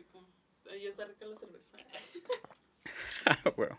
rico. Ahí está rica la cerveza. Bueno.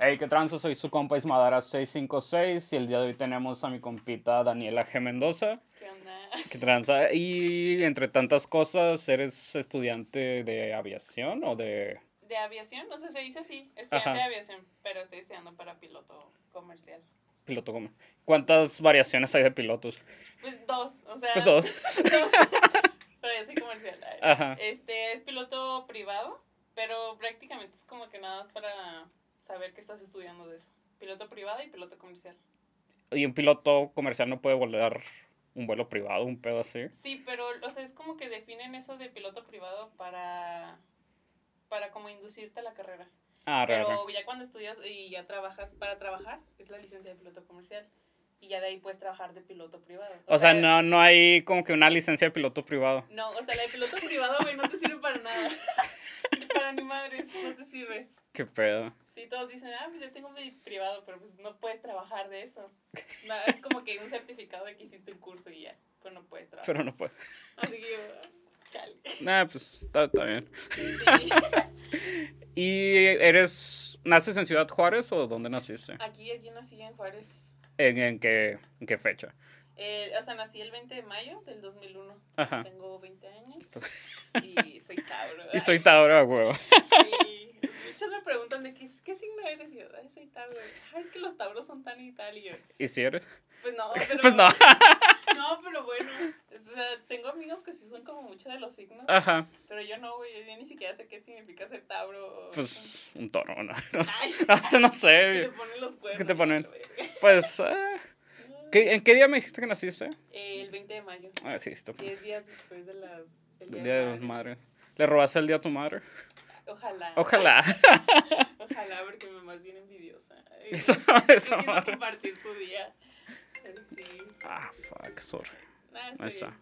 Hey, qué tranza, soy su compa Ismadara 656 y el día de hoy tenemos a mi compita Daniela G. Mendoza. ¿Qué onda? ¿Qué tranza? Y entre tantas cosas, ¿eres estudiante de aviación o de...? De aviación, no sé, se dice así. Estudiante Ajá. de aviación, pero estoy estudiando para piloto comercial. Piloto como. ¿Cuántas variaciones hay de pilotos? Pues dos, o sea. Pues dos. yo soy comercial. Ajá. Este es piloto privado, pero prácticamente es como que nada más para saber que estás estudiando de eso. Piloto privado y piloto comercial. Y un piloto comercial no puede volar un vuelo privado, un pedo así. Sí, pero, o sea, es como que definen eso de piloto privado para, para como inducirte a la carrera. Ah, Pero ya cuando estudias y ya trabajas para trabajar, es la licencia de piloto comercial. Y ya de ahí puedes trabajar de piloto privado. O sea, no, no hay como que una licencia de piloto privado. No, o sea, la de piloto privado, güey, no te sirve para nada. para ni madres, no te sirve. Qué pedo. Sí, todos dicen, ah, pues yo tengo mi privado, pero pues no puedes trabajar de eso. No, es como que un certificado de que hiciste un curso y ya, pero no puedes trabajar. Pero no puede. Así que yo, chale. Nah, pues está, está bien. Sí. ¿Y eres. ¿Naces en Ciudad Juárez o dónde naciste? Aquí, aquí nací en Juárez. ¿En, en qué, en qué fecha? Eh, o sea, nací el 20 de mayo del 2001. Ajá. Tengo 20 años y soy Tauro. Y soy Tauro, huevo. Sí. Muchos me preguntan de qué, qué signo eres. Y yo, ay, soy Tauro. Ay, es que los Tauros son tan y tal. Y yo, ¿Y si eres? pues no, pero. Pues no. No, pero bueno. O sea, tengo amigos que sí son como mucho de los signos. Ajá. Pero yo no, güey. Yo ni siquiera sé qué significa ser Tauro. o- Pues un toro, ¿no? No sé, Ay, no sé. no que te sé. ponen los cuernos. ¿Qué te ponen? la. Pues. eh, ¿qué- ¿En qué día me dijiste que naciste? Eh, el 20 de mayo. Ah, sí, esto. 10 días después de las. el El día de las madres. ¿Le robaste el día a tu madre? Ojalá. Ojalá. Ojalá, porque mi mamá es bien envidiosa. Eso, no eso. quiso compartir su día. Pero sí. Ah, fuck, sorry. Está. bien.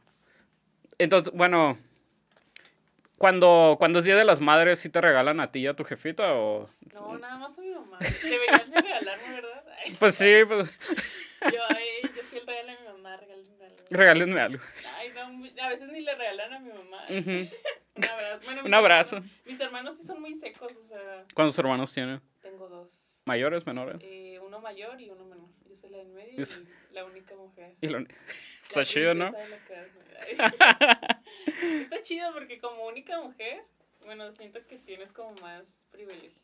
Entonces, bueno, cuando, cuando es Día de las Madres, ¿sí te regalan a ti y a tu jefita o...? No, nada más a mi mamá. Deberían de regalarme, ¿verdad? Ay, Pues sí, pues yo, ay, yo el regalo de mi mamá, regálenme algo. regálenme algo. Ay, no, a veces ni le regalan a mi mamá. Ujú. Un abrazo. Bueno, mis Un abrazo. hermanos- mis hermanos sí son muy secos, o sea, ¿Cuántos hermanos tienen? tengo dos. ¿Mayores, menores? Eh, uno mayor y uno menor. Yo soy la del medio Yo soy- y la única mujer. Y lo- La Está chido, ¿no? Está chido porque como única mujer, bueno, siento que tienes como más privilegios,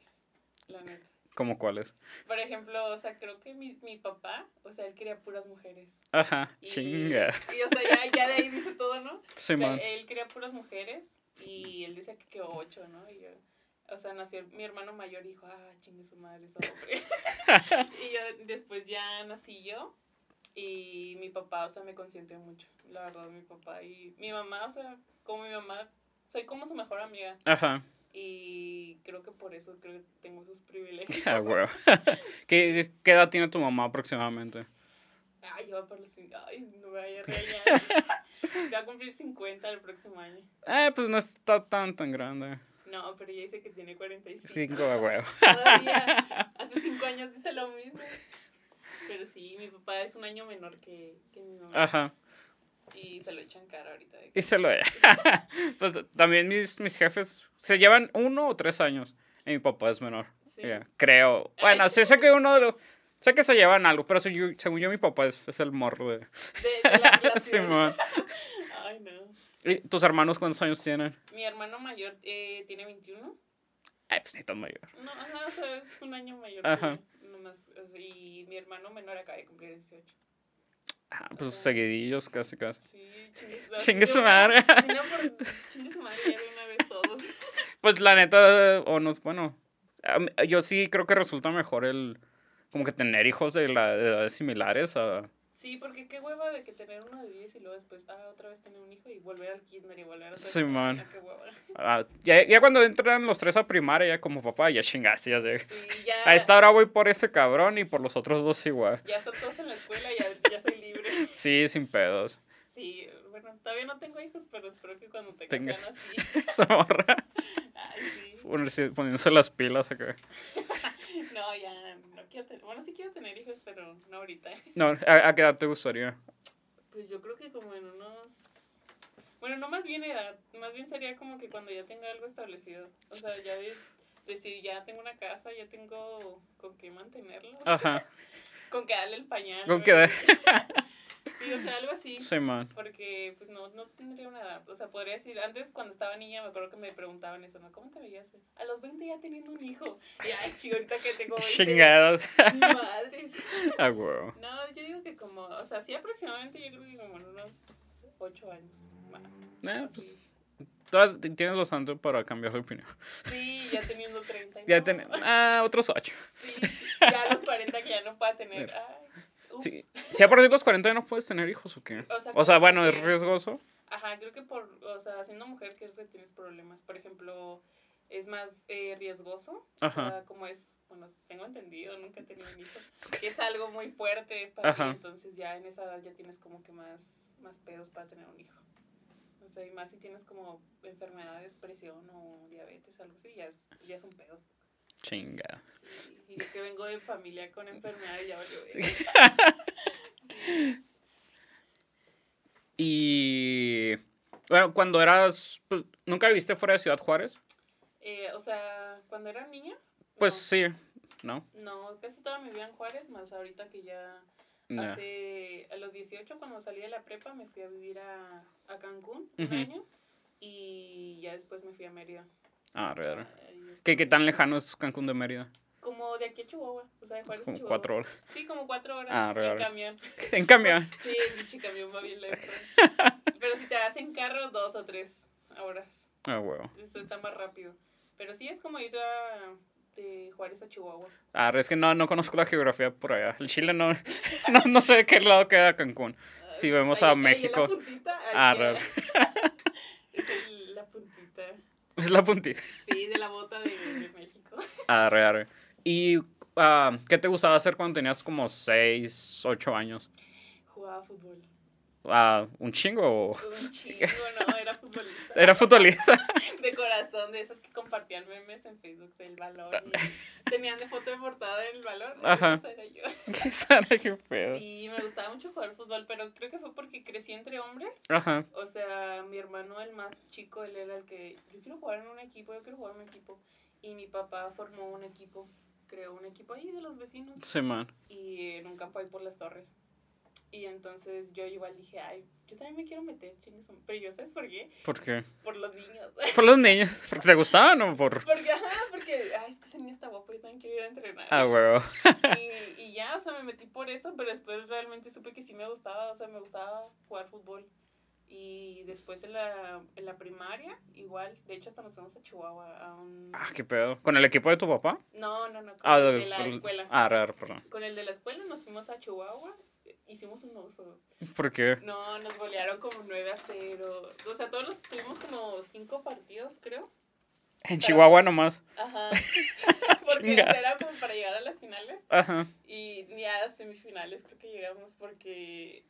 la neta. ¿Cómo cuáles? Por ejemplo, o sea, creo que mi, mi papá, o sea, él quería puras mujeres. Ajá, Y, chinga. y, o sea, ya, ya de ahí dice todo, ¿no? Simón. O sea, él quería puras mujeres y él decía que quedó ocho, ¿no? Y yo, o sea, nació mi hermano mayor y dijo, ah, chingue su madre, es hombre. y yo, después ya nací yo y mi papá, o sea, me consiente mucho, la verdad, mi papá. Y mi mamá, o sea, como mi mamá, soy como su mejor amiga Ajá. y creo que por eso creo que tengo esos privilegios. Ah. ¿Qué, ¿Qué edad tiene tu mamá aproximadamente? Ay, yo voy por los ay, no me vaya a regañar. Voy a cumplir 50 el próximo año. Eh, pues no está tan, tan grande. No, pero ella dice que tiene 45. Cinco de huevo. Todavía hace cinco años dice lo mismo. Pero sí, mi papá es un año menor que, que mi mamá. Ajá. Y se lo echan cara ahorita. de Y se lo Pues también mis, mis jefes se llevan uno o tres años. Y mi papá es menor. Sí. Creo. Bueno, sí sé que uno de los... Sé que se llevan algo, pero según yo, según yo mi papá es, es el morro de... De, de la. Simón. Ay, no. ¿Y tus hermanos cuántos años tienen? Mi hermano mayor eh, tiene 21. Ay, pues ni tan mayor. No, ajá, o sea, es un año mayor. Ajá. nomás, y mi hermano menor acaba de cumplir 18. Ah, pues seguidillos, casi, casi. Sí, chingue, su madre. No, por chingue su madre una vez todos. Pues la neta, o no, bueno, yo sí creo que resulta mejor el, como que tener hijos de, la, de edades similares a... Sí, porque qué hueva de que tener uno de 10 y luego después, ah, otra vez tener un hijo y volver al kinder y volver a Sí, man. Qué hueva. a- ya, ya cuando entran los tres a primaria, ya como papá, ya chingaste, ya sé. Sí, ya, A esta hora voy por este cabrón y por los otros dos igual. ya están todos en la escuela, ya, ya soy libre. Sí, sin pedos. Sí, bueno, todavía no tengo hijos, pero espero que cuando tenga Tenga. sean así. Esa morra. Ay, sí. Ponerse- Poniéndose las pilas acá. No, ya, quiero tener, bueno, sí quiero tener hijos, pero no ahorita. No, ¿a, a qué edad te gustaría? Pues yo creo que como en unos Bueno, no más bien edad, más bien sería como que cuando ya tenga algo establecido. O sea, ya de, decir, ya tengo una casa, ya tengo con qué mantenerlo. Ajá. con que darle el pañal. Con que dar- Sí, o sea, algo así. Sí, man. Porque, pues, no, no tendría una edad. O sea, podría decir, antes cuando estaba niña me acuerdo que me preguntaban eso, ¿no? ¿Cómo te veías? A los 20 ya teniendo un hijo. Y, ay, chido, ahorita que tengo 20. Chingados. Madres. Ah, huevo. No, yo digo que como, o sea, sí aproximadamente yo creo que como en unos 8 años. Eh, pues, tienes bastante para cambiar de opinión. Sí, ya teniendo 30. y Ya no. tenemos. Ah, otros ocho. Sí, ya a los 40 que ya no pueda tener. Ay. Sí. Si a partir de los 40 ya no puedes tener hijos o qué. O sea, O sea, como bueno, es riesgoso. Ajá, creo que por, o sea, siendo mujer, que es que tienes problemas. Por ejemplo, es más eh, riesgoso. Ajá. O sea, como es, bueno, tengo entendido, nunca he tenido un hijo. es algo muy fuerte para entonces ya en esa edad ya tienes como que más, más pedos para tener un hijo. O sea, y más si tienes como enfermedades, presión o diabetes, algo así, ya es, ya es un pedo. Chinga. Y yo que vengo de familia con enfermedades, ya verga. Y. Bueno, cuando eras. Pues, ¿Nunca viviste fuera de Ciudad Juárez? Eh, o sea, cuando era niña. Pues no. sí. ¿No? No, casi toda mi vida en Juárez, más ahorita que ya No. hace, a los 18 cuando salí de la prepa me fui a vivir a, a Cancún un año y ya después me fui a Mérida. Ah, raro. Ahí estuve. ¿Qué, ¿Qué tan lejano es Cancún de Mérida? Como de aquí a Chihuahua, o sea, de Juárez a Como Chihuahua. cuatro horas. Sí, como cuatro horas Ah, en camión. En cambio. Sí, el pinche camión va bien lento. Pero si te vas en carro, dos o tres horas. Ah, huevo. Esto está más rápido. Pero sí es como ir a, de Juárez a Chihuahua. Ah, es que no, no conozco la geografía por allá. El Chile no, no, no sé de qué lado queda Cancún. Si Ay, vemos a México. la puntita, Ah, la puntita. Es la puntita. Sí, de la bota de, de México. Ah, re, ¿Y ah, qué te gustaba hacer cuando tenías como 6, 8 años? Jugaba fútbol. Ah, ¿Un chingo o Un chingo, no, era futbolista. era futbolista? De corazón, de esas que compartían memes en Facebook del balón. y tenían de foto de portada del balón. Ajá. Esa era yo. ¿Qué sabe qué pedo? Sí, me gustaba mucho jugar fútbol, pero creo que fue porque crecí entre hombres. Ajá. O sea, mi hermano, el más chico, él era el que, yo quiero jugar en un equipo, yo quiero jugar en un equipo. Y mi papá formó un equipo, creó un equipo ahí de los vecinos Sí, man. y en un campo ahí por las torres. Y entonces yo igual dije, ay, yo también me quiero meter, chingues. Pero yo, ¿sabes por qué? ¿Por qué? Por los niños. ¿Por los niños? ¿Porque te gustaban o por...? Porque, ajá, porque, ay, es que ese niño está guapo, yo también quiero ir a entrenar. Ah, huevo. y, y ya, o sea, me metí por eso, pero después realmente supe que sí me gustaba, o sea, me gustaba jugar fútbol. Y después en la, en la primaria, igual, de hecho hasta nos fuimos a Chihuahua a un... Ah, qué pedo. ¿Con el equipo de tu papá? No, no, no, con Ah, el de, la escuela. Ah, raro, perdón. Con el de la escuela nos fuimos a Chihuahua, hicimos un oso. ¿Por qué? No, nos golearon como 9 a 0. O sea, todos los tuvimos como 5 partidos, creo. En Chihuahua nomás. Ajá. Porque era como para llegar a las finales. Ajá. Y ni a las semifinales creo que llegamos porque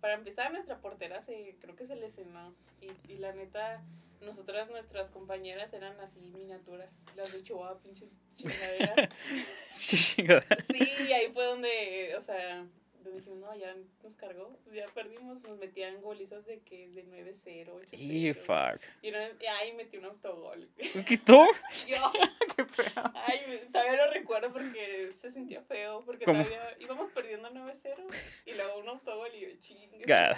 para empezar nuestra portera se creo que se lesionó y, y la neta nosotras nuestras compañeras eran así miniaturas las de Chihuahua pinches chingaderas sí y ahí fue donde o sea donde dijimos no ya nos cargó ya perdimos nos metían golizas de que de 9-0 8-0 Y fuck. y, metí un autogol ¿Y tú? yo ¿Qué pedo? Ay, todavía lo recuerdo porque se sentía feo, porque ¿Cómo? todavía íbamos perdiendo 9-0 y luego un autogol y yo, chingue. su God. madre".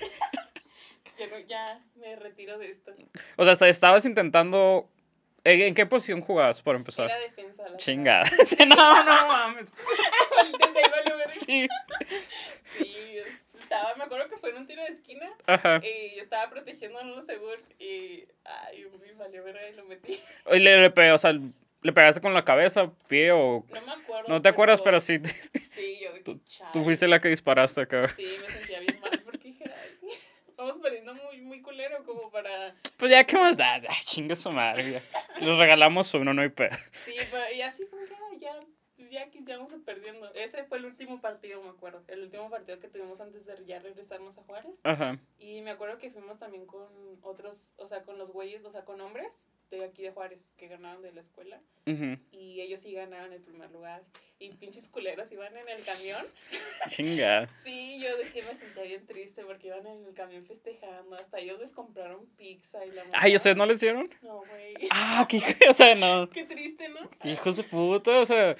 ya, no, ya me retiro de esto. O sea, estabas intentando... ¿En qué posición jugabas, por empezar? Era defensa. La Chingada. no, no mames. Sí. Sí, es- estaba, me acuerdo que fue en un tiro de esquina Ajá. y yo estaba protegiendo a uno seguro y, ay, me valió verga y lo metí. Y le, le pe- o sea, ¿le pegaste con la cabeza, pie o...? No me acuerdo. No te acuerdas, pero sí. Sí, yo de que Tú fuiste la que disparaste acá. Sí, me sentía bien mal porque dije, ay, vamos perdiendo muy, muy culero como para... Pues ya, ¿qué más da? Ay, chinga su madre. ya. Les regalamos uno, no hay pedo. Sí, pero y así como que ya, pues ya ya vamos perdiendo. Ese fue el último partido, me acuerdo. El último partido que tuvimos antes de ya regresarnos a Juárez. Ajá. Y me acuerdo que fuimos también con otros, o sea, con los güeyes, o sea, con hombres de aquí de Juárez que ganaron de la escuela. ujú. Y ellos sí ganaron el primer lugar. Y pinches culeros iban en el camión. Chinga. Sí, yo de que me sentía bien triste porque iban en el camión festejando. Hasta ellos les compraron pizza y la Ay, ¿ustedes no les dieron? No, güey. Ah, qué, o sea, no. Qué triste, ¿no? Qué hijos de puta, o sea.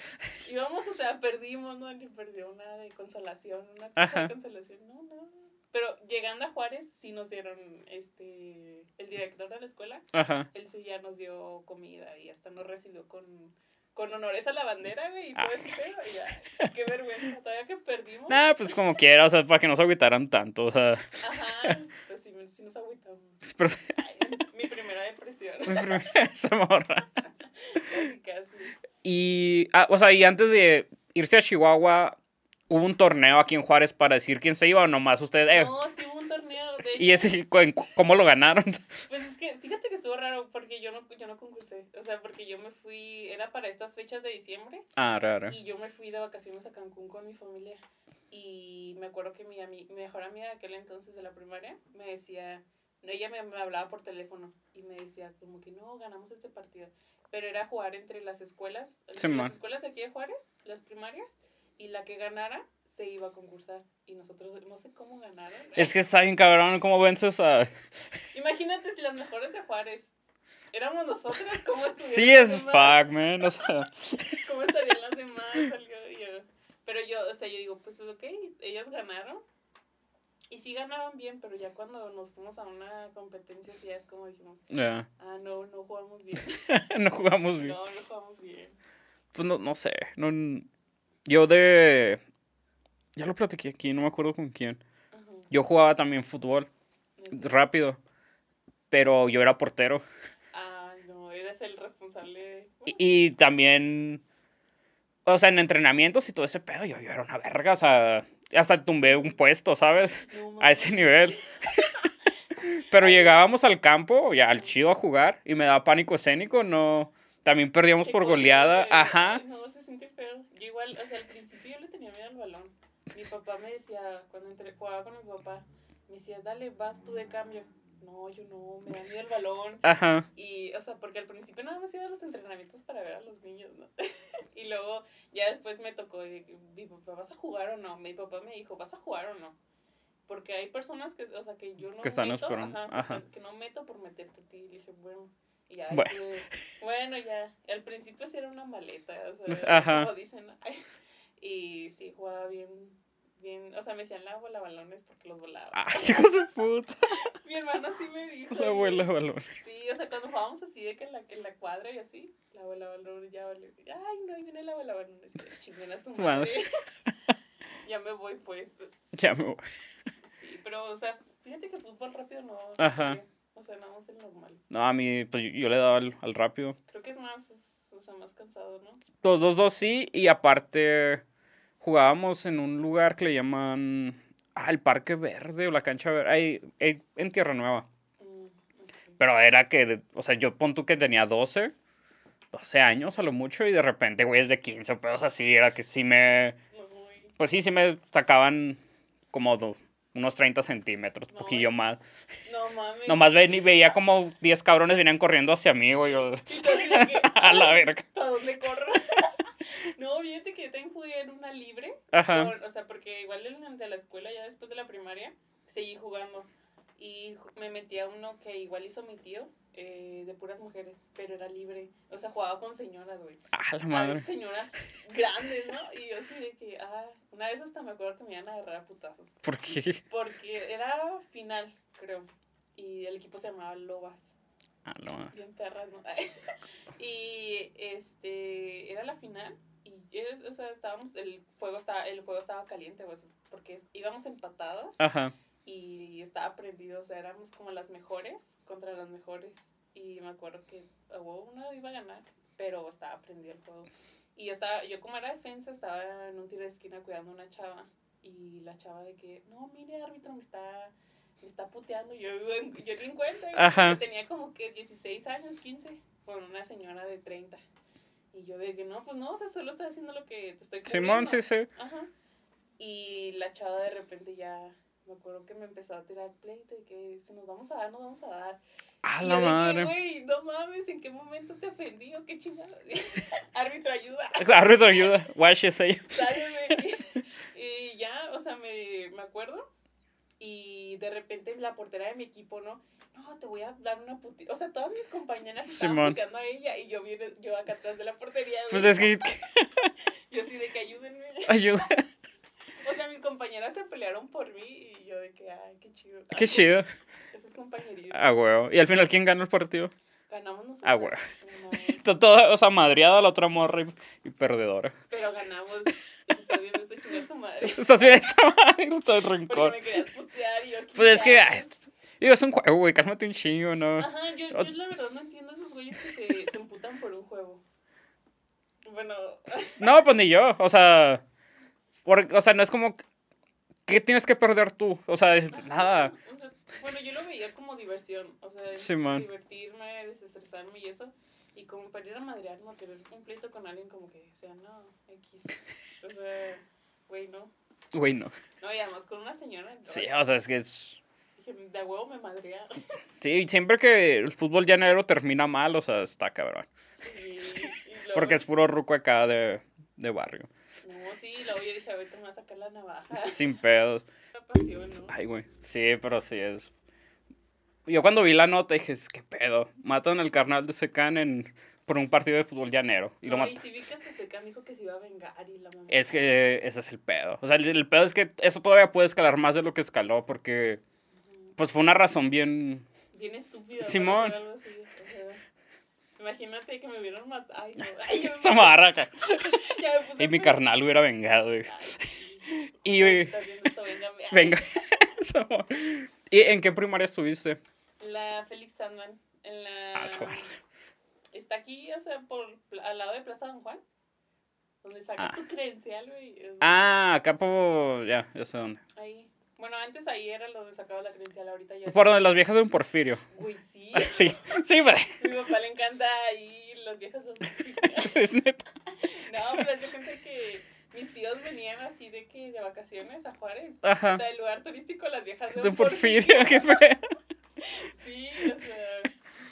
Íbamos, o sea, perdimos, ¿no? Ni perdió una de consolación, una Ajá. de consolación. No, no. Pero llegando a Juárez, sí nos dieron, este, el director de la escuela, Ajá. él sí ya nos dio comida y hasta nos recibió con, con honores a la bandera, güey, y todo Ah. ese pedo, y ya, qué vergüenza, todavía que perdimos. Nah, pues como quiera, o sea, para que no se agüitaran tanto, o sea. Ajá, pues sí, sí nos agüitamos. Pero, Ay, mi primera depresión, mi primera- esa morra. casi, casi. Y, ah, o sea, y antes de irse a Chihuahua, hubo un torneo aquí en Juárez para decir quién se iba o nomás ustedes. eh, No, sí hubo torneo, de y ese, ¿cómo lo ganaron? Pues es que, fíjate que estuvo raro porque yo no, yo no concursé. O sea, porque yo me fui, era para estas fechas de diciembre Ah, raro. y yo me fui de vacaciones a Cancún con mi familia. Y me acuerdo que mi, mi mejor amiga de aquel entonces de la primaria me decía, ella me, me hablaba por teléfono y me decía como que no, ganamos este partido. Pero era jugar entre las escuelas, entre las escuelas de aquí de Juárez, las primarias, y la que ganara se iba a concursar. Y nosotros no sé cómo ganaron. Es que está bien cabrón, ¿cómo vences a...? Imagínate si las mejores de Juárez éramos nosotras, ¿cómo Sí, es fuck, man, o sea... ¿Cómo estarían las demás? Yo. Pero yo, o sea, yo digo, pues ok, ellas ganaron. Y sí ganaban bien, pero ya cuando nos fuimos a una competencia, sí ya es como dijimos, ah, no, no jugamos bien. no jugamos bien. No, no jugamos bien. Pues no, no sé, no... Yo de... Ya lo platiqué aquí, no me acuerdo con quién. Yo jugaba también fútbol, rápido, pero yo era portero. Ah, no, eres el responsable. Y, y también, o sea, en entrenamientos y todo ese pedo, yo, yo era una verga, o sea, hasta tumbé un puesto, ¿sabes? No, A ese nivel. Pero llegábamos al campo, ya al chido a jugar, y me daba pánico escénico, no... También perdíamos por goleada, ajá. No, se siente feo. Yo igual, o sea, al principio yo le tenía miedo al balón. Mi papá me decía, cuando entre, jugaba con mi papá, me decía, dale, vas tú de cambio. No, yo no, me da miedo el balón. Ajá. Y, o sea, porque al principio nada más iba a los entrenamientos para ver a los niños, ¿no? y luego ya después me tocó, que, mi papá, ¿vas a jugar o no? Mi papá me dijo, ¿vas a jugar o no? Porque hay personas que, o sea, que yo no Que están meto, ajá, que, ajá. están- que no meto por meterte a ti. Y dije, bueno, y ya. Bueno. estuve- bueno, ya. Al principio sí era una maleta, o sea, como dicen, y sí, jugaba bien, bien, o sea, me decían la abuela balones porque los volaba. Ay, hijo de puta. Mi hermana sí me dijo. La abuela balón. Sí, o sea, cuando jugábamos así de que en la, en la cuadra y así, la abuela balón ya vale. Ay, no, ahí viene la abuela balón. Chinguen a su Madre. madre. ya me voy, pues. Ya me voy. Sí, pero, o sea, fíjate que fútbol rápido no. Ajá. no, O sea, nada más el normal. No, a mí, pues yo, yo le daba al, al rápido. Creo que es más, es- o sea, más cansado, ¿no? Los dos, dos sí, y aparte jugábamos en un lugar que le llaman... Ah, el Parque Verde o la Cancha Verde. Ahí, ahí en Tierra Nueva. Mm. Pero era que, o sea, yo pon tú que tenía 12, 12 años a lo mucho, y de repente, güey, es de 15 pedos así, era que sí me, pues sí, sí me sacaban como do- unos 30 centímetros, No, poquillo más. No mames. Nomás ve, veía como 10 cabrones venían corriendo hacia mí, güey, yo, a la "Ay, verga. ¿Para dónde corro? no, fíjate que yo también jugué en una libre. Ajá, Por- o sea, porque igual en de la escuela, ya después de la primaria, seguí jugando. Y me metí a uno que igual hizo mi tío, eh, de puras mujeres, pero era libre. O sea, jugaba con señoras, güey. a la madre. señoras grandes, ¿no? Y yo así de que, ah, una vez hasta me acuerdo que me iban a agarrar a putazos. ¿Por qué? Porque era final, creo. Y el equipo se llamaba Lobas. A la madre. Bien perras, ¿no? y este era la final y es- o sea, estábamos el juego estaba el juego estaba caliente, pues, porque íbamos empatadas Ajá, y estaba prendido, o sea, éramos como las mejores contra las mejores y me acuerdo que huevo una iba a ganar, pero estaba prendido el juego. Y yo estaba yo como era defensa estaba en un tiro de esquina cuidando a una chava y la chava de que, "No, mire, árbitro, me está me está puteando." Yo yo ni en cuenta. Ajá. Tenía como que 16 años, 15, con una señora de 30. Y yo de que, "No, pues no, o sea, solo estoy haciendo lo que te estoy Simón, cubriendo". sí, sí. Ajá. Y la chava de repente ya, me acuerdo que me empezó a tirar pleito y que si nos vamos a dar, nos vamos a dar. A Y la madre. Güey, no mames, ¿en qué momento te ofendí o qué chingada? Árbitro, ayuda. Árbitro, ayuda. Watch. Sálveme. Y ya, o sea, me me acuerdo, y de repente la portera de mi equipo, ¿no? No, te voy a dar una putita. O sea, todas mis compañeras estaban Simón. puteando a ella y yo, viene, yo acá atrás de la portería. Pues es que. Yo así de que ayúdenme. Ayuda. O sea, mis compañeras se pelearon por mí y yo de que, ay, qué chido. Qué chido. Eso es compañerismo. Ah, huevo. ¿Y al final quién ganó el partido? Ganamos nosotros. Ah, güey. Está toda, o sea, madreada la otra morra y, y perdedora. Pero ganamos. Estás viendo esto, chinga tu madre. Estás bien esa madre, está el Porque rencor. me querías putear y yo. Pues es que. Digo, es un juego, güey. Cálmate un chingo, ¿no? Ajá, yo, yo la verdad no entiendo a esos güeyes que se, se emputan por un juego. Bueno, No, pues ni yo. O sea. o sea, no es como. ¿Qué tienes que perder tú? O sea, es nada. o sea, bueno, yo lo veía como diversión. O sea, divertirme, desestresarme y eso. Y como para ir a madrearme o querer un pleito con alguien, como que, o sea, no, X. O sea, güey, no. Güey, no. No, y además con una señora. Sí, o sea, es que es. De huevo me madrea. Sí, siempre que el fútbol llanero termina mal, o sea, está cabrón. Sí, y luego- Porque es puro ruco acá de, de barrio. No, sí, luego yo dije, ahorita me va a sacar la navaja. Sin pedos. Pasión, ¿no? Ay, güey. Sí, pero sí es. Yo cuando vi la nota dije, ¿qué pedo? Matan al carnal de Secan en, por un partido de fútbol llanero. Y lo No, y matan. si vi que hasta Secan dijo que se iba a vengar y la mamá. Es que ese es el pedo. O sea, el, el pedo es que eso todavía puede escalar más de lo que escaló porque pues fue una razón bien... Bien estúpido. Simón. Algo así, o sea, imagínate que me hubieran matado. Ay, no. Ay, yo Esa marraca. me Y mi carnal hubiera vengado, güey. Y, Ay, esto, venga. ¿Y en qué primaria estuviste? La Félix Sandman. En la. Ah. Está aquí, o sea, por, al lado de Plaza Don Juan. Donde sacas Ah. tu credencial, güey. Ah, acá por... Ya, ya sé dónde. Ahí. Bueno, antes ahí era donde sacaba la credencial, ahorita ya. Por donde las viejas de un Porfirio. Güey, sí. Sí, sí, güey. Mi papá le encanta ahí las viejas son Es neta. No, pero se cuenta que mis tíos venían así de que de vacaciones a Juárez. Ajá. Hasta el lugar turístico las viejas de De un Porfirio, qué feo. Sí, o sea,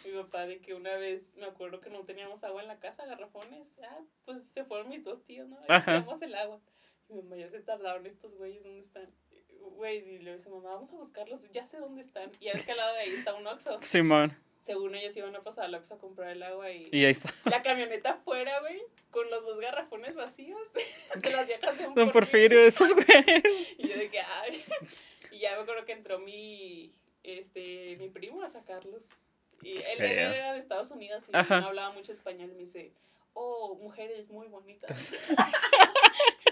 mi papá de que una vez me acuerdo que no teníamos agua en la casa, garrafones. Ah, pues se fueron mis dos tíos, ¿no? Ajá. Teníamos el agua. Y mi mamá ya se tardaron estos güeyes, ¿dónde están? Güey, y le dice, mamá, vamos a buscarlos, ya sé dónde están. Y es que al lado de ahí está un Oxxo. Simón. Según ellos iban a pasar al Oxxo a comprar el agua y... Y ahí está. La camioneta afuera, güey, con los dos garrafones vacíos de las viejas de un Don Porfirio, esos güeyes. Y yo de que, ay. Y ya me acuerdo que entró mi, este, mi primo a sacarlos. Y él, era de Estados Unidos y Ajá. no hablaba mucho español. Y me dice, oh, mujeres muy bonitas.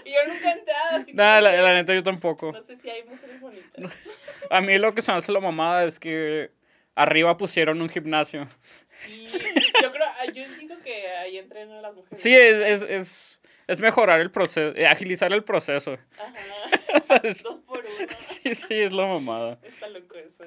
Y yo nunca he entrado, así que la, la neta yo tampoco. No sé si hay mujeres bonitas. A mí lo que se me hace la mamada es que arriba pusieron un gimnasio. Sí, yo creo, ah, yo digo que ahí entrenan las mujeres. Sí, es, es, es, es mejorar el proceso, eh, agilizar el proceso. Ajá. O sea, es- Dos por uno. sí, sí, es la mamada. Está loco eso.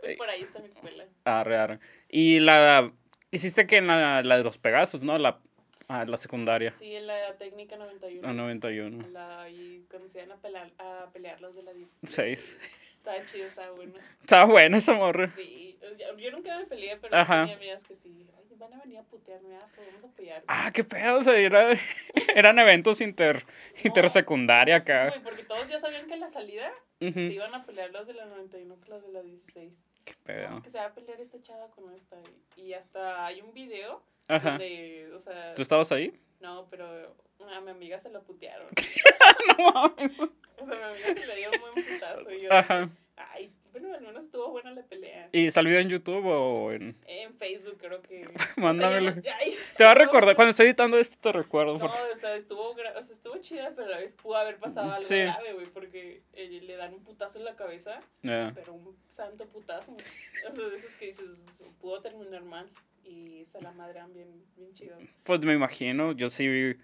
Pues por ahí está mi escuela. Arre, arre. Y la... Hiciste que en la, la de los Pegasos, ¿no? La, ah, la secundaria. Sí, en la técnica 91. La 91. La, y cuando se iban a pelear, a pelear los de la 16. Seis. Estaba chido, estaba bueno. Estaba buena esa morra. Sí, yo, yo nunca me peleé, pero Ajá. tenía amigas que sí. Ay, van a venir a putearme, ah, pues vamos a apoyar. Ah, qué pedo, o sea, era- eran eventos inter, intersecundaria Sí, acá. güey, porque todos ya sabían que en la salida Ujú. se iban a pelear los de la 91 con los de la 16. Qué pedo. Que se va a pelear esta chava con esta. Y hasta hay un video Ajá. donde, o sea, ¿Tú estabas ahí? no, pero a mi amiga se la putearon. No mames. O sea, a mi amiga se le dio un buen putazo. Y yo, Ajá. ay, bueno, al menos estuvo buena la pelea. ¿Y salió en YouTube o en...? En Facebook creo que... Mándamelo. O sea, Te va a recordar, cuando esté editando esto te recuerdo. No, porque- o sea, estuvo, gra- o sea, estuvo chida, pero a la vez pudo haber pasado algo Sí. grave, güey, porque eh, le dan un putazo en la cabeza, Ya. pero un santo putazo. O sea, de esos que dices, pudo terminar mal y se la madrean bien, bien chido. Pues me imagino, yo sí vi...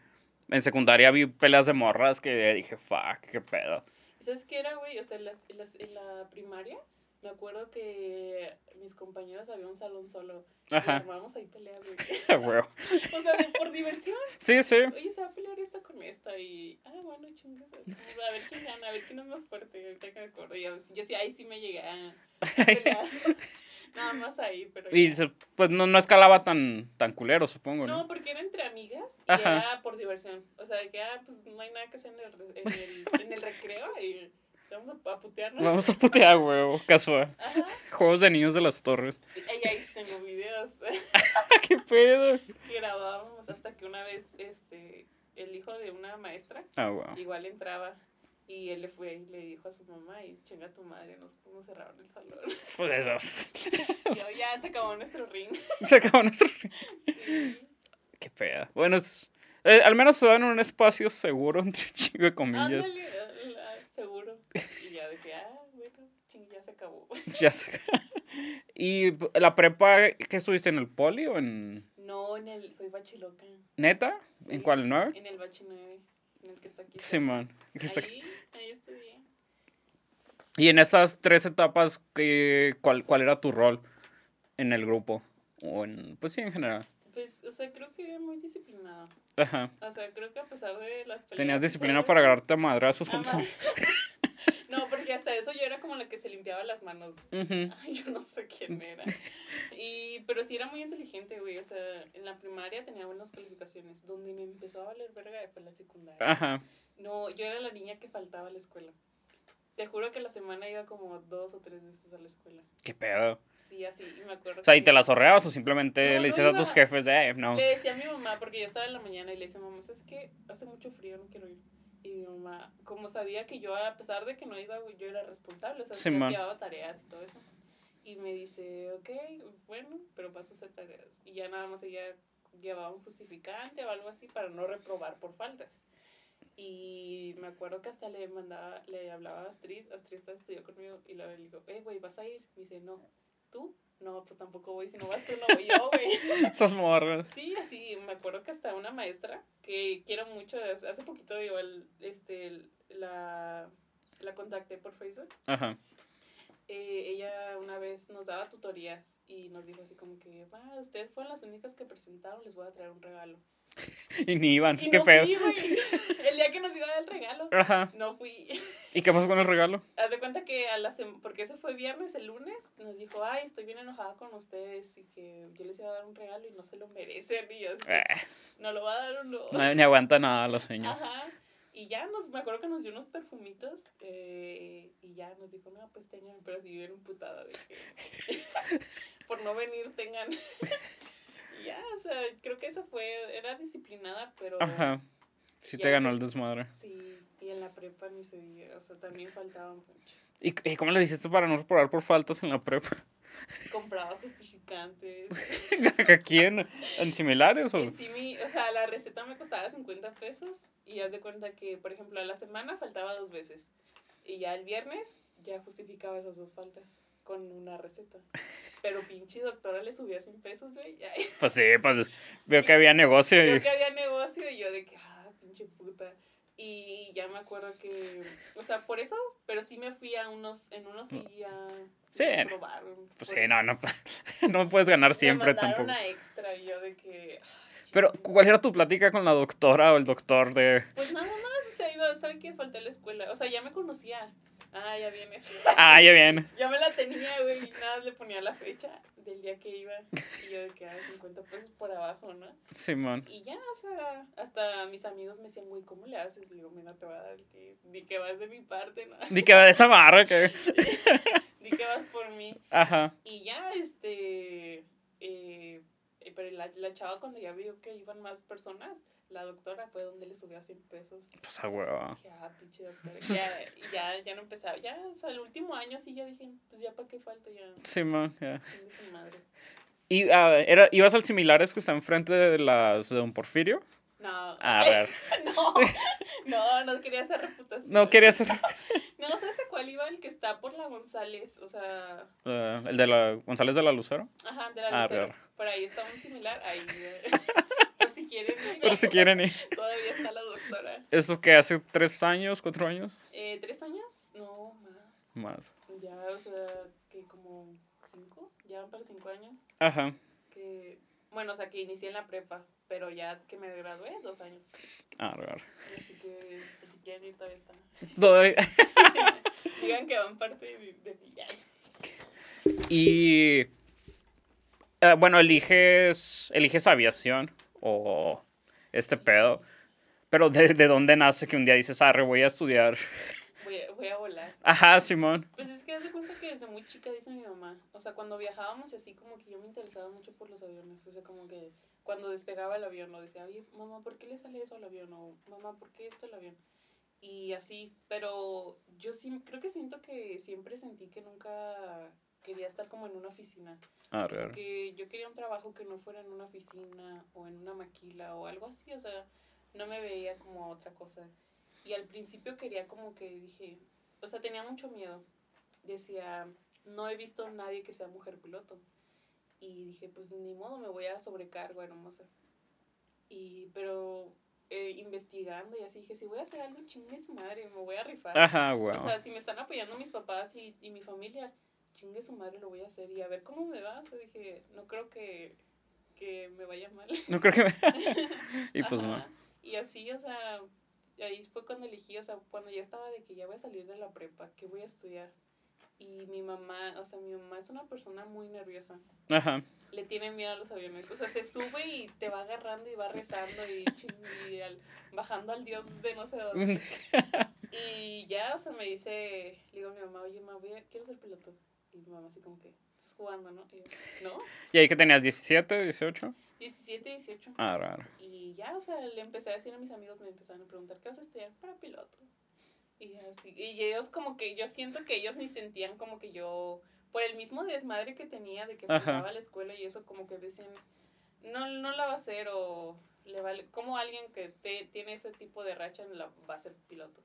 En secundaria vi peleas de morras que dije, fuck, qué pedo. ¿Sabes qué era, güey? O sea, en, las- en las- en la primaria me acuerdo que mis compañeros había un salón solo y Ajá. armábamos ahí peleas, güey. O sea, por diversión. Sí, sí. Oye, se va a pelear esta con esta y... Ah, bueno, chingas. A ver quién gana, a ver quién es más fuerte. Ahorita que me acuerdo. Yo, yo sí, ahí sí me llegué a pelear. Nada más ahí, pero... Y se- pues no, no escalaba tan, tan culero, supongo, ¿no? No, porque era entre amigas y Ajá. era por diversión. O sea, de que, ah, pues no hay nada que hacer en el, en el, en el recreo y Vamos a, a putearnos. Vamos a putear, huevo, casual. Ajá. Juegos de niños de las torres. Sí, y ahí tengo videos ¿Qué pedo? que grabábamos hasta que una vez este el hijo de una maestra Ah, wow. igual entraba y él le fue y le dijo a su mamá y chinga tu madre, nos, nos cerraron el salón. Pues eso. Yo, ya se acabó nuestro ring. Se acabó nuestro. Sí. Qué pedo. Bueno, es. eh, al menos se van en un espacio seguro, entre un chingo de comillas. Ándale, seguro. Y ya de que, ah, bueno, ching, ya se acabó. Ya sé. ¿Y la prepa, qué estuviste en el poli o en. No, en el, soy bachiloca. ¿Neta? ¿En cuál? ¿El 9? En el bachi 9, en el que está aquí. Sí, cerca. man. Ahí, ahí estudié. Y en estas tres etapas, ¿qué, cuál, ¿cuál era tu rol en el grupo? O en. Pues sí, en general. Pues, o sea, creo que era muy disciplinada. Ajá. O sea, creo que a pesar de las peleas. Tenías disciplina para agarrarte a madrazos con Ajá. No, porque hasta eso yo era como la que se limpiaba las manos. Ujú. Ay, yo no sé quién era. Y, pero sí era muy inteligente, güey. O sea, en la primaria tenía buenas calificaciones. Donde me empezó a valer verga fue la secundaria. Ajá. No, yo era la niña que faltaba a la escuela. Te juro que la semana iba como dos o tres veces a la escuela. ¿Qué pedo? Sí, así, y me acuerdo. O sea, ¿y te las zorreabas o simplemente No, le no dices a tus jefes de, eh, no? Le decía a mi mamá, porque yo estaba en la mañana y le decía, mamá, es que hace mucho frío, no quiero ir. Y mi mamá, como sabía que yo, a pesar de que no iba, yo era responsable, o sea, Sí, llevaba tareas y todo eso. Y me dice, ok, bueno, pero vas a hacer tareas. Y ya nada más ella llevaba un justificante o algo así para no reprobar por faltas. Y me acuerdo que hasta le mandaba, le hablaba a Astrid, Astrid estaba estudió conmigo, y le digo, eh, güey, ¿vas a ir? Me dice, no. ¿Tú? No, pues tampoco voy, si no vas tú, no voy yo, güey. Esas morras. Sí, así, me acuerdo que hasta una maestra que quiero mucho, hace hace poquito igual, este, la, la contacté por Facebook. Ajá. Eh, ella una vez nos daba tutorías y nos dijo así como que, va, ustedes fueron las únicas que presentaron, les voy a traer un regalo. Y ni iban. Y ¿Qué no pedo? fui. El día que nos iba a dar el regalo, Ajá. no fui. ¿Y qué pasó con el regalo? Haz de cuenta que a la porque ese fue viernes, el lunes, nos dijo, ay, estoy bien enojada con ustedes y que yo les iba a dar un regalo y no se lo merecen. Y yo, Eh, no lo va a dar o no. ni aguanta nada la señora. Ajá. Y ya nos, me acuerdo que nos dio unos perfumitos eh, y ya nos dijo, no, pues tengan, pero así bien emputada de que por no venir tengan. Ya, o sea, creo que esa fue, era disciplinada, pero Ajá. Sí te ganó el desmadre. sí, y en la prepa ni se diga, o sea, también faltaba mucho. ¿Y, y cómo le hiciste para no reprobar por faltas en la prepa? Compraba justificantes. ¿A quién? ¿En similares o...? En sí, mi, o sea, la receta me costaba 50 pesos y haz de cuenta que, por ejemplo, a la semana faltaba dos veces y ya el viernes ya justificaba esas dos faltas con una receta. Pero pinche doctora le subía 100 pesos, güey. y Pues sí, pues veo que había negocio Vio y... que había negocio y yo de que, ah, pinche puta. Y ya me acuerdo que, o sea, por eso, pero sí me fui a unos, en unos sí ya Sí. me probaron. Pues sí, no, no, no puedes ganar Me siempre mandaron tampoco. a extra y yo de que... ay, Pero. ¿cuál era tu plática con la doctora o el doctor de...? Pues nada más, o sea, iba, ¿sabe que falté a la escuela? O sea, ya me conocía. Ah, ya vienes. Ah, ya bien. Ya me la tenía, güey, y nada, le ponía la fecha del día que iba. Y yo de que, ah, 50 pesos por abajo, ¿no? Simón. Y ya, o sea, hasta mis amigos me decían, güey, ¿cómo le haces? Le digo, mira, te voy a dar el que, di que vas de mi parte, ¿no? Di que esa barra que... di que vas por mí. Ajá. Y ya, este, eh, eh, pero la, la chava cuando ya vio que iban más personas, la doctora fue donde le subió a 100 pesos. Pues a huevo. Dije, ah, pinche doctora. Ya, y ya, ya no empezaba. Ya, o sea, el último año sí ya dije, pues ya para qué falta, ya. Simón, ya. chingue su madre. ¿Y ah, era, ibas al similares que está enfrente de las de Don Porfirio? No. A ver. no, no, no quería hacer reputación. No quería ser No, ¿sabes a cuál iba? El que está por la González. O sea, eh, el de la González de la Lucero. ajá, de la Ah, Lucero. Por ahí está un similar. Ahí, eh, por si quieren. ir. Pero si quieren ir. Todavía está la doctora. ¿Eso que hace tres años, cuatro años? Eh, ¿Tres años? No, más. Más. Ya, o sea, que como cinco. Ya van para cinco años. Ajá. que bueno, o sea, que inicié en la prepa, pero ya que me gradué, dos años. Ah, raro. Así que, pues, si quieren ir, todavía está. Todavía- Digan que van parte de mi, de mi. Y eh, bueno, eliges eliges aviación o este pedo. Pero ¿de, de dónde nace que un día dices, arre, voy a estudiar? Voy a- voy a volar. Ajá, Simón. Pues es que hace cuenta que desde muy chica dice mi mamá. O sea, cuando viajábamos y así como que yo me interesaba mucho por los aviones. O sea, como que cuando despegaba el avión, no decía, oye, mamá, ¿por qué le sale eso al avión? O mamá, ¿por qué esto al avión? Y así, pero yo sí, creo que siento que siempre sentí que nunca quería estar como en una oficina. Ah, O sea, que yo quería un trabajo que no fuera en una oficina o en una maquila o algo así, o sea, no me veía como otra cosa. Y al principio quería como que dije, o sea, tenía mucho miedo. Decía, no he visto a nadie que sea mujer piloto. Y dije, pues ni modo, me voy a sobrecargo, hermosa. Y, pero eh, investigando y así dije, si voy a hacer algo, chingue su madre, me voy a rifar. Ajá, güey. O sea, si me están apoyando mis papás y, y mi familia, chingue su madre, lo voy a hacer y a ver cómo me va. O sea, dije, no creo que, que me vaya mal. No creo que me... y pues no. Y así, o sea, ahí fue cuando elegí, o sea, cuando ya estaba de que ya voy a salir de la prepa, ¿qué voy a estudiar? Y mi mamá, o sea, mi mamá es una persona muy nerviosa. Ajá. Le tiene miedo a los aviones. O sea, se sube y te va agarrando y va rezando y, ching- y al- bajando al dios de no sé dónde. Y ya, o sea, me dice, le digo a mi mamá, oye, mamá, voy a- quiero ser piloto. Y mi mamá así como que, estás jugando, ¿no? Y yo, ¿no? ¿Y ahí que tenías 17, 18? 17, 18. Ah, raro. Y ya, o sea, le empecé a decir a mis amigos, me empezaron a preguntar, ¿qué vas a estudiar para piloto? Y así, y ellos como que, yo siento que ellos ni sentían como que yo, por el mismo desmadre que tenía de que Ajá. faltaba a la escuela y eso, como que decían, no, no la va a hacer o le vale, como alguien que te, tiene ese tipo de racha la, va a ser piloto.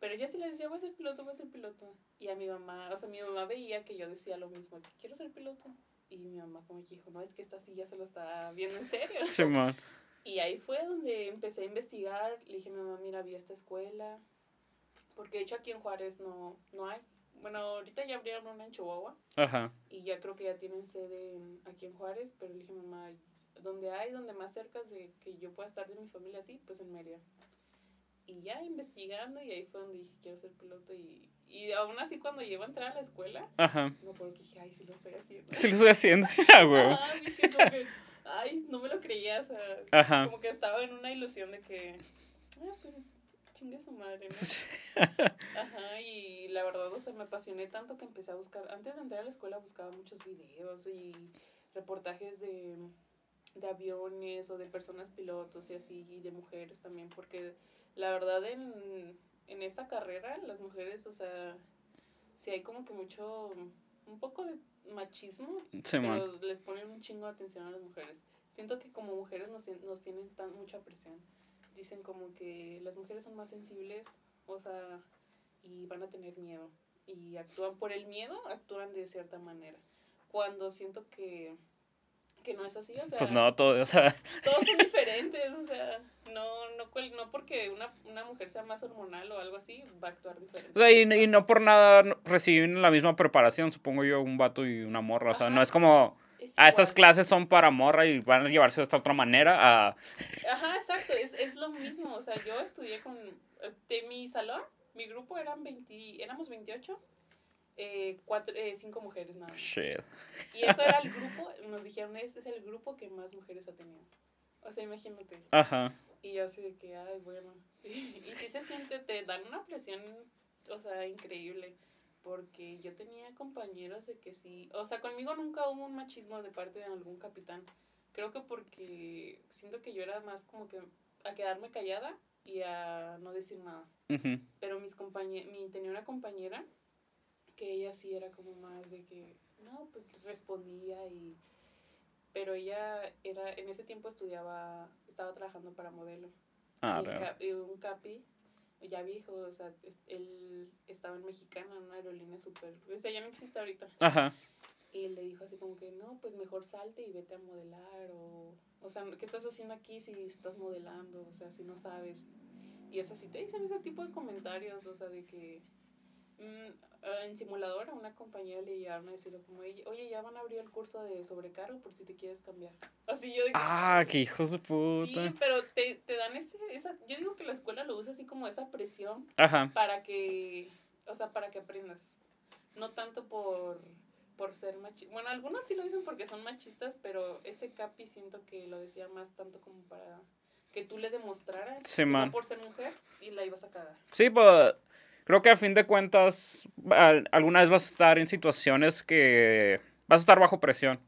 Pero yo sí le decía, voy a ser piloto, voy a ser piloto. Y a mi mamá, o sea, mi mamá veía que yo decía lo mismo, que quiero ser piloto. Y mi mamá como que dijo, no, es que esta sí ya se lo está viendo en serio. Simón. Y ahí fue donde empecé a investigar. Le dije a mi mamá, mira, vi esta escuela. Porque de hecho aquí en Juárez no, no hay. Bueno, ahorita ya abrieron una en Chihuahua. Ajá. Y ya creo que ya tienen sede aquí en Juárez. Pero le dije a mi mamá, donde hay, donde más cerca de que yo pueda estar de mi familia así, pues en Mérida. Y ya investigando, y ahí fue donde dije, quiero ser piloto. Y, y aún así, cuando llego a entrar a la escuela, Ajá. no puedo que dije, ay, sí lo estoy haciendo. Sí lo estoy haciendo. Ah, güey. Ajá, dije como que, ay, no me lo creía, o sea, Ajá. como que estaba en una ilusión de que, ah, pues, chingue su madre, ¿no? Ajá, y la verdad, o sea, me apasioné tanto que empecé a buscar, antes de entrar a la escuela buscaba muchos videos y reportajes de, de aviones o de personas pilotos y así, y de mujeres también, porque la verdad en, en esta carrera las mujeres, o sea, sí hay como que mucho, un poco de machismo pero les ponen un chingo de atención a las mujeres. Siento que como mujeres nos, nos tienen tan mucha presión. Dicen como que las mujeres son más sensibles, o sea, y van a tener miedo. Y actúan por el miedo, actúan de cierta manera. Cuando siento que, que no es así, o sea, Pues no, todo, o sea, todos son diferentes, o sea, no, no, no porque una, una mujer sea más hormonal o algo así, va a actuar diferente. o sea, y, y no por nada reciben la misma preparación, supongo yo, un vato y una morra. O sea, no es como, Es ah, estas clases son para morra y van a llevarse de esta otra manera a... Ajá, exacto, es, es lo mismo. O sea, yo estudié con. De mi salón, mi grupo eran 20, éramos 28, eh, cuatro, eh, cinco mujeres nada más. Shit. Y eso era el grupo, nos dijeron, este es el grupo que más mujeres ha tenido. O sea, imagínate. Ajá. Y yo así de que, ay, bueno. Y, sí se siente, te dan una presión, o sea, increíble. Porque yo tenía compañeros de que sí, o sea, conmigo nunca hubo un machismo de parte de algún capitán. Creo que porque siento que yo era más como que a quedarme callada y a no decir nada. Pero mis compañe mi, tenía una compañera que ella sí era como más de que, no, pues respondía y... Pero ella era, en ese tiempo estudiaba, estaba trabajando para modelo. Ah, Y el y un capi, ya viejo, o sea, él estaba en Mexicana, en una aerolínea súper, o sea, ya no existe ahorita. Ajá. Y le dijo así como que, no, pues mejor salte y vete a modelar, o, o sea, ¿qué estás haciendo aquí si estás modelando? O sea, si no sabes. Y o sea, si te dicen ese tipo de comentarios, o sea, de que en simulador a una compañera le llegaron a decirle como, oye, ya van a abrir el curso de sobrecargo por si te quieres cambiar. Así yo que, Ah, qué hijos de puta. Sí, pero te, te dan ese, esa, yo digo que la escuela lo usa así como esa presión Ajá. para que, o sea, para que aprendas. No tanto por, por ser machistas. Bueno, algunos sí lo dicen porque son machistas, pero ese capi siento que lo decía más tanto como para que tú le demostraras Sí, no man. por ser mujer y la ibas a cagar. Sí, pues creo que a fin de cuentas, al- alguna vez vas a estar en situaciones que vas a estar bajo presión.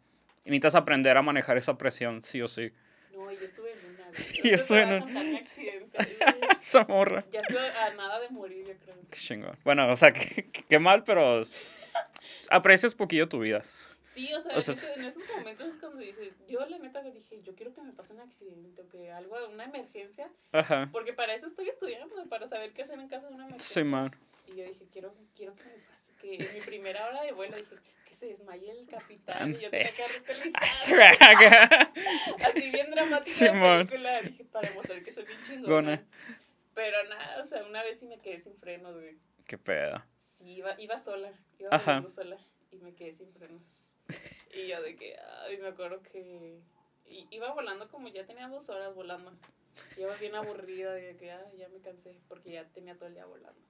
Y necesitas aprender a manejar esa presión, sí o sí. No, yo estuve en una. Yo Yo estuve en un accidente. Esa morra. Ya estuve a nada de morir, yo creo. Qué chingón. Bueno, o sea, qué, qué mal, pero aprecias poquillo tu vida. Sí, o sea, O sea, en, esos momentos es cuando dices, yo la neta dije, yo quiero que me pase un accidente o que algo, una emergencia, Ajá. porque para eso estoy estudiando, para saber qué hacer en caso de una emergencia. Sí, man. Y yo dije, quiero, quiero que me pase, que en mi primera hora de vuelo dije, que se desmaye el capitán y yo tenía que. Así bien dramática Simón. la película, dije, para mostrar que soy bien chingona. Gona. Pero nada, o sea, una vez sí me quedé sin frenos, güey. Qué pedo. Sí, iba, iba sola, iba Ajá. sola y me quedé sin frenos. Y yo de que, ay, me acuerdo que iba volando como ya tenía dos horas volando. Iba bien aburrida de que, ay, ya me cansé porque ya tenía todo el día volando.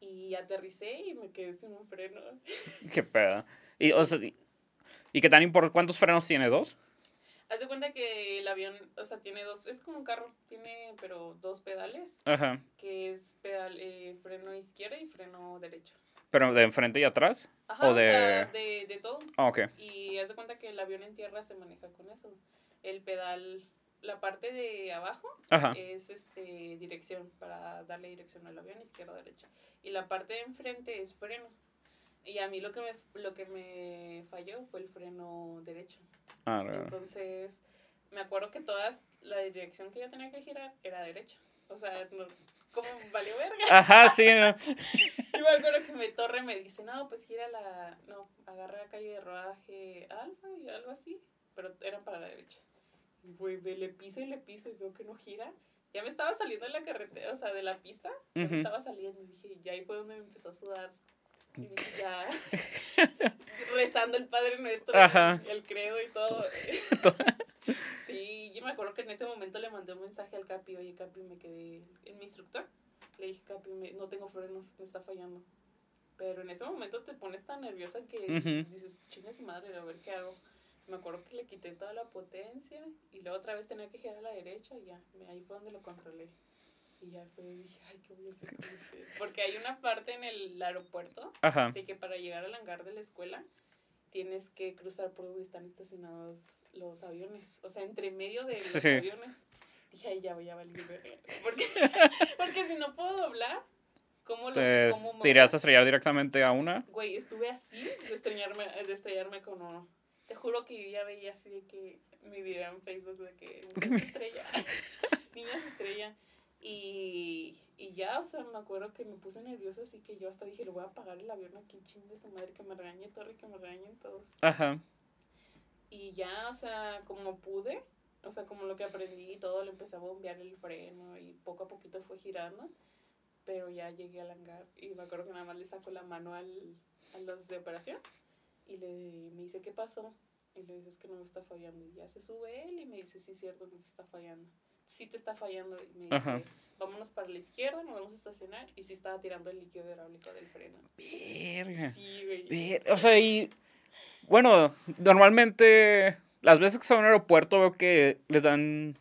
Y aterricé y me quedé sin un freno. Qué pedo. Y, o sea, y, ¿y qué tan importante? ¿Cuántos frenos tiene? ¿Dos? Haz de cuenta que el avión, o sea, tiene dos, es como un carro, tiene pero dos pedales, Ajá. que es pedal, eh, freno izquierdo y freno derecho. ¿Pero de enfrente y atrás? Ajá, O o, sea, de- de, de todo. Ah, ok. Y haz de cuenta que el avión en tierra se maneja con eso. El pedal, la parte de abajo Ajá. es este dirección para darle dirección al avión izquierda derecha. Y la parte de enfrente es freno. Y a mí lo que me, lo que me falló fue el freno derecho. Ah. Entonces, me acuerdo que todas, la dirección que yo tenía que girar era derecha. O sea, no, como valió verga. Ajá, sí. no. Y me acuerdo que me torre me dice, no, pues gira la, no, agarra la calle de rodaje alfa y algo así, pero era para la derecha. Y güey, le piso y le piso y veo que no gira. Ya me estaba saliendo de la carretera, o sea, de la pista, ya Ujú. me estaba saliendo y dije, ya ahí fue donde me empezó a sudar. Y dije, ya, rezando el Padre Nuestro, Ajá. el credo y todo. Sí, yo me acuerdo que en ese momento le mandé un mensaje al Capi, oye Capi, me quedé en mi instructor. Le dije, Capi, me- no tengo frenos, me está fallando. Pero en ese momento te pones tan nerviosa que Ujú. dices, chinga su madre, a ver qué hago. Me acuerdo que le quité toda la potencia y luego otra vez tenía que girar a la derecha y ya, ahí fue donde lo controlé. Y ya fue, dije, ay. ¿Qué voy a hacer?". Porque hay una parte en el aeropuerto Ajá. de que para llegar al hangar de la escuela tienes que cruzar por donde están estacionados los aviones. O sea, entre medio de los Sí. aviones. Dije, ay, ya voy a valer verga". Porque, porque si no puedo doblar, ¿cómo lo ¿Te, cómo te irías a estrellar directamente a una? Güey, estuve así de estrellarme, de estrellarme con uno. Te juro que yo ya veía así de que mi video en Facebook de que niñas estrella, niñas estrella. Y, y ya, o sea, me acuerdo que me puse nerviosa, así que yo hasta dije, le voy a apagar el avión aquí, chingue su madre, que me regañe Torre, que me regañen todos. Ajá. Y ya, o sea, como pude, o sea, como lo que aprendí y todo, le empecé a bombear el freno y poco a poquito fue girando. Pero ya llegué al hangar y me acuerdo que nada más le saco la mano al, a los de operación y le, me dice, ¿qué pasó? Y le dices que no me está fallando. Y ya se sube él y me dice, sí, cierto, no te está fallando. Sí te está fallando. Y me dice, Ajá. Vámonos para la izquierda, nos vamos a estacionar. Y sí estaba tirando el líquido hidráulico del freno. Verga. Sí, güey. Ver- O sea, y. Bueno, normalmente. Las veces que son en un aeropuerto veo que les dan.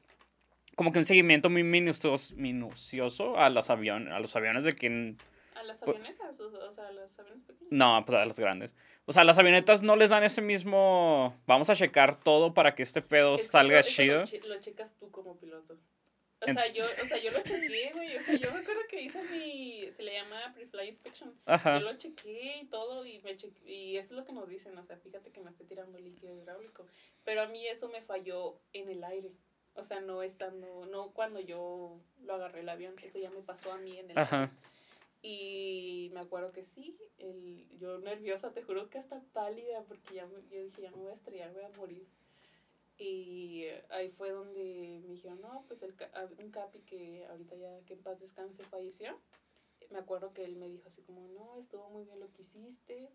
Como que un seguimiento muy minucioso, minucioso a, las avion, a los aviones de quien. A las Pu- avionetas, o, o sea, a los aviones pequeños. No, pues a las grandes. O sea, las avionetas no les dan ese mismo. Vamos a checar todo para que este pedo Es que salga eso- eso chido. Lo, che- lo checas tú como piloto. O sea, yo, o sea, yo lo chequé, güey. O sea, yo me acuerdo que hice mi. Se le llama pre-fly inspection. Ajá. Yo lo chequé y todo. Y, me cheque- y eso es lo que nos dicen. O sea, fíjate que me esté tirando líquido hidráulico. Pero a mí eso me falló en el aire. O sea, no estando. No cuando yo lo agarré el avión. Eso ya me pasó a mí en el Ajá. aire. Y me acuerdo que sí, el, yo nerviosa, te juro que hasta pálida, porque ya yo dije, ya me voy a estrellar, voy a morir. Y ahí fue donde me dijeron, no, pues el, un capi que ahorita ya que en paz descanse falleció. Me acuerdo que él me dijo así como, no, estuvo muy bien lo que hiciste.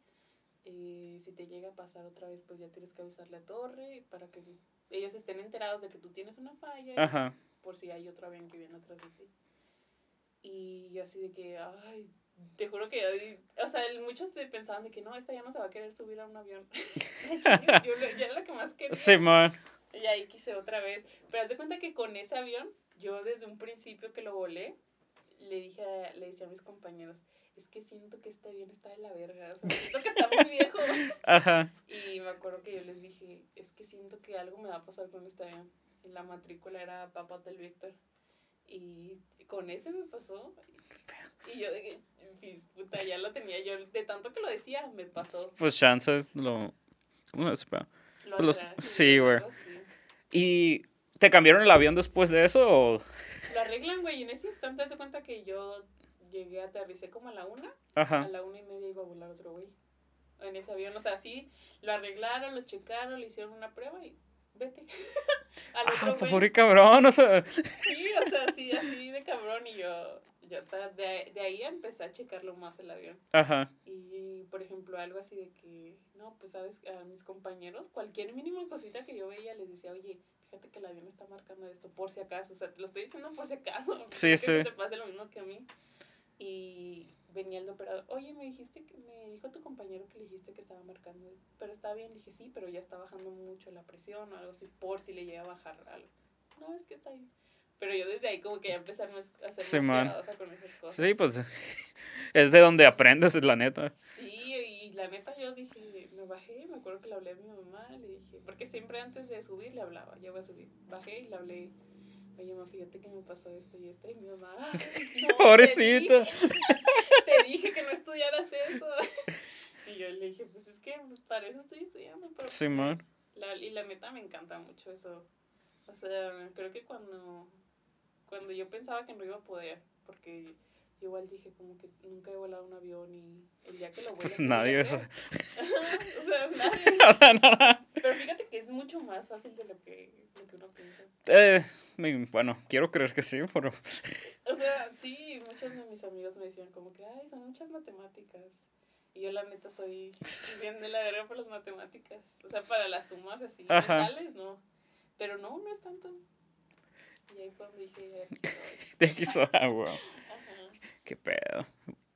eh, si te llega a pasar otra vez, pues ya tienes que avisarle a Torre para que ellos estén enterados de que tú tienes una falla. Ajá. por si hay otro avión que viene atrás de ti. Y yo así de que, ay, te juro que, o sea, muchos pensaban de que no, esta ya no se va a querer subir a un avión. yo, lo- ya era lo que más quería. Simón. Y ahí quise otra vez. Pero haz de cuenta que con ese avión, yo desde un principio que lo volé, le dije, a- le decía a mis compañeros, es que siento que este avión está de la verga, o sea, siento que está muy viejo. Ajá. Y me acuerdo que yo les dije, es que siento que algo me va a pasar con este avión. Y la matrícula era Papa Hotel Víctor. Y con ese me pasó. Y yo de que, en puta, ya lo tenía yo. De tanto que lo decía, me pasó. Pues chances, lo... ¿Cómo se? Lo Pues los- sí, güey. así. ¿Y te cambiaron el avión después de eso o...? Lo arreglan, güey. En ese instante, se cuenta que yo llegué, aterricé como a la una. Ajá. A la una y media iba a volar otro güey. En ese avión. O sea, sí, lo arreglaron, lo checaron, le hicieron una prueba y vete. Al Ah, pobre cabrón, o sea... Sí, o sea, sí, así de cabrón. Y yo, ya está, de, de ahí empecé a checarlo más el avión. Ajá. Y, por ejemplo, algo así de que, no, pues, sabes, a mis compañeros, cualquier mínima cosita que yo veía, les decía, oye, fíjate que el avión está marcando esto, por si acaso. O sea, te lo estoy diciendo por si acaso. Sí, que sí. no te pase lo mismo que a mí. Y venía el operador, oye, me dijiste que, me dijo tu compañero que le dijiste que estaba marcando esto. Pero está bien, dije, sí, pero ya está bajando mucho la presión o algo así, por si le llega a bajar algo. No, es que está bien. Pero yo desde ahí como que ya empecé a ser Sí, man. cuidadosa con esas cosas. Sí, pues... Es de donde aprendes, la neta. Sí, y la neta yo dije, me bajé, me acuerdo que le hablé a mi mamá, le dije, porque siempre antes de subir le hablaba, ya voy a subir, bajé y le hablé, oye mamá, fíjate que me pasó esto y esto, y mi mamá, "Ay, no, te Pobrecita. dije- Te dije que no estudiaras eso. Y yo le dije, pues es que pues, para eso estoy estudiando. Pero Simón. la, y la neta me encanta mucho eso. O sea, creo que cuando, cuando yo pensaba que no iba a poder, porque igual dije como que nunca he volado un avión y el día que lo vuele Pues ¿qué voy a nadie, hacer? o sea, nadie. o sea, nada. Pero fíjate que es mucho más fácil de lo que, lo que uno piensa. Eh, bueno, quiero creer que sí, pero... O sea, sí, muchos de mis amigos me decían como que, ay, son muchas matemáticas. Y yo la neta soy bien de la verga por las matemáticas. O sea, para las sumas así, Ajá. mentales, no. Pero no, no es tanto. Y ahí fue donde dije, aquí soy. De aquí soy, wow. Qué pedo.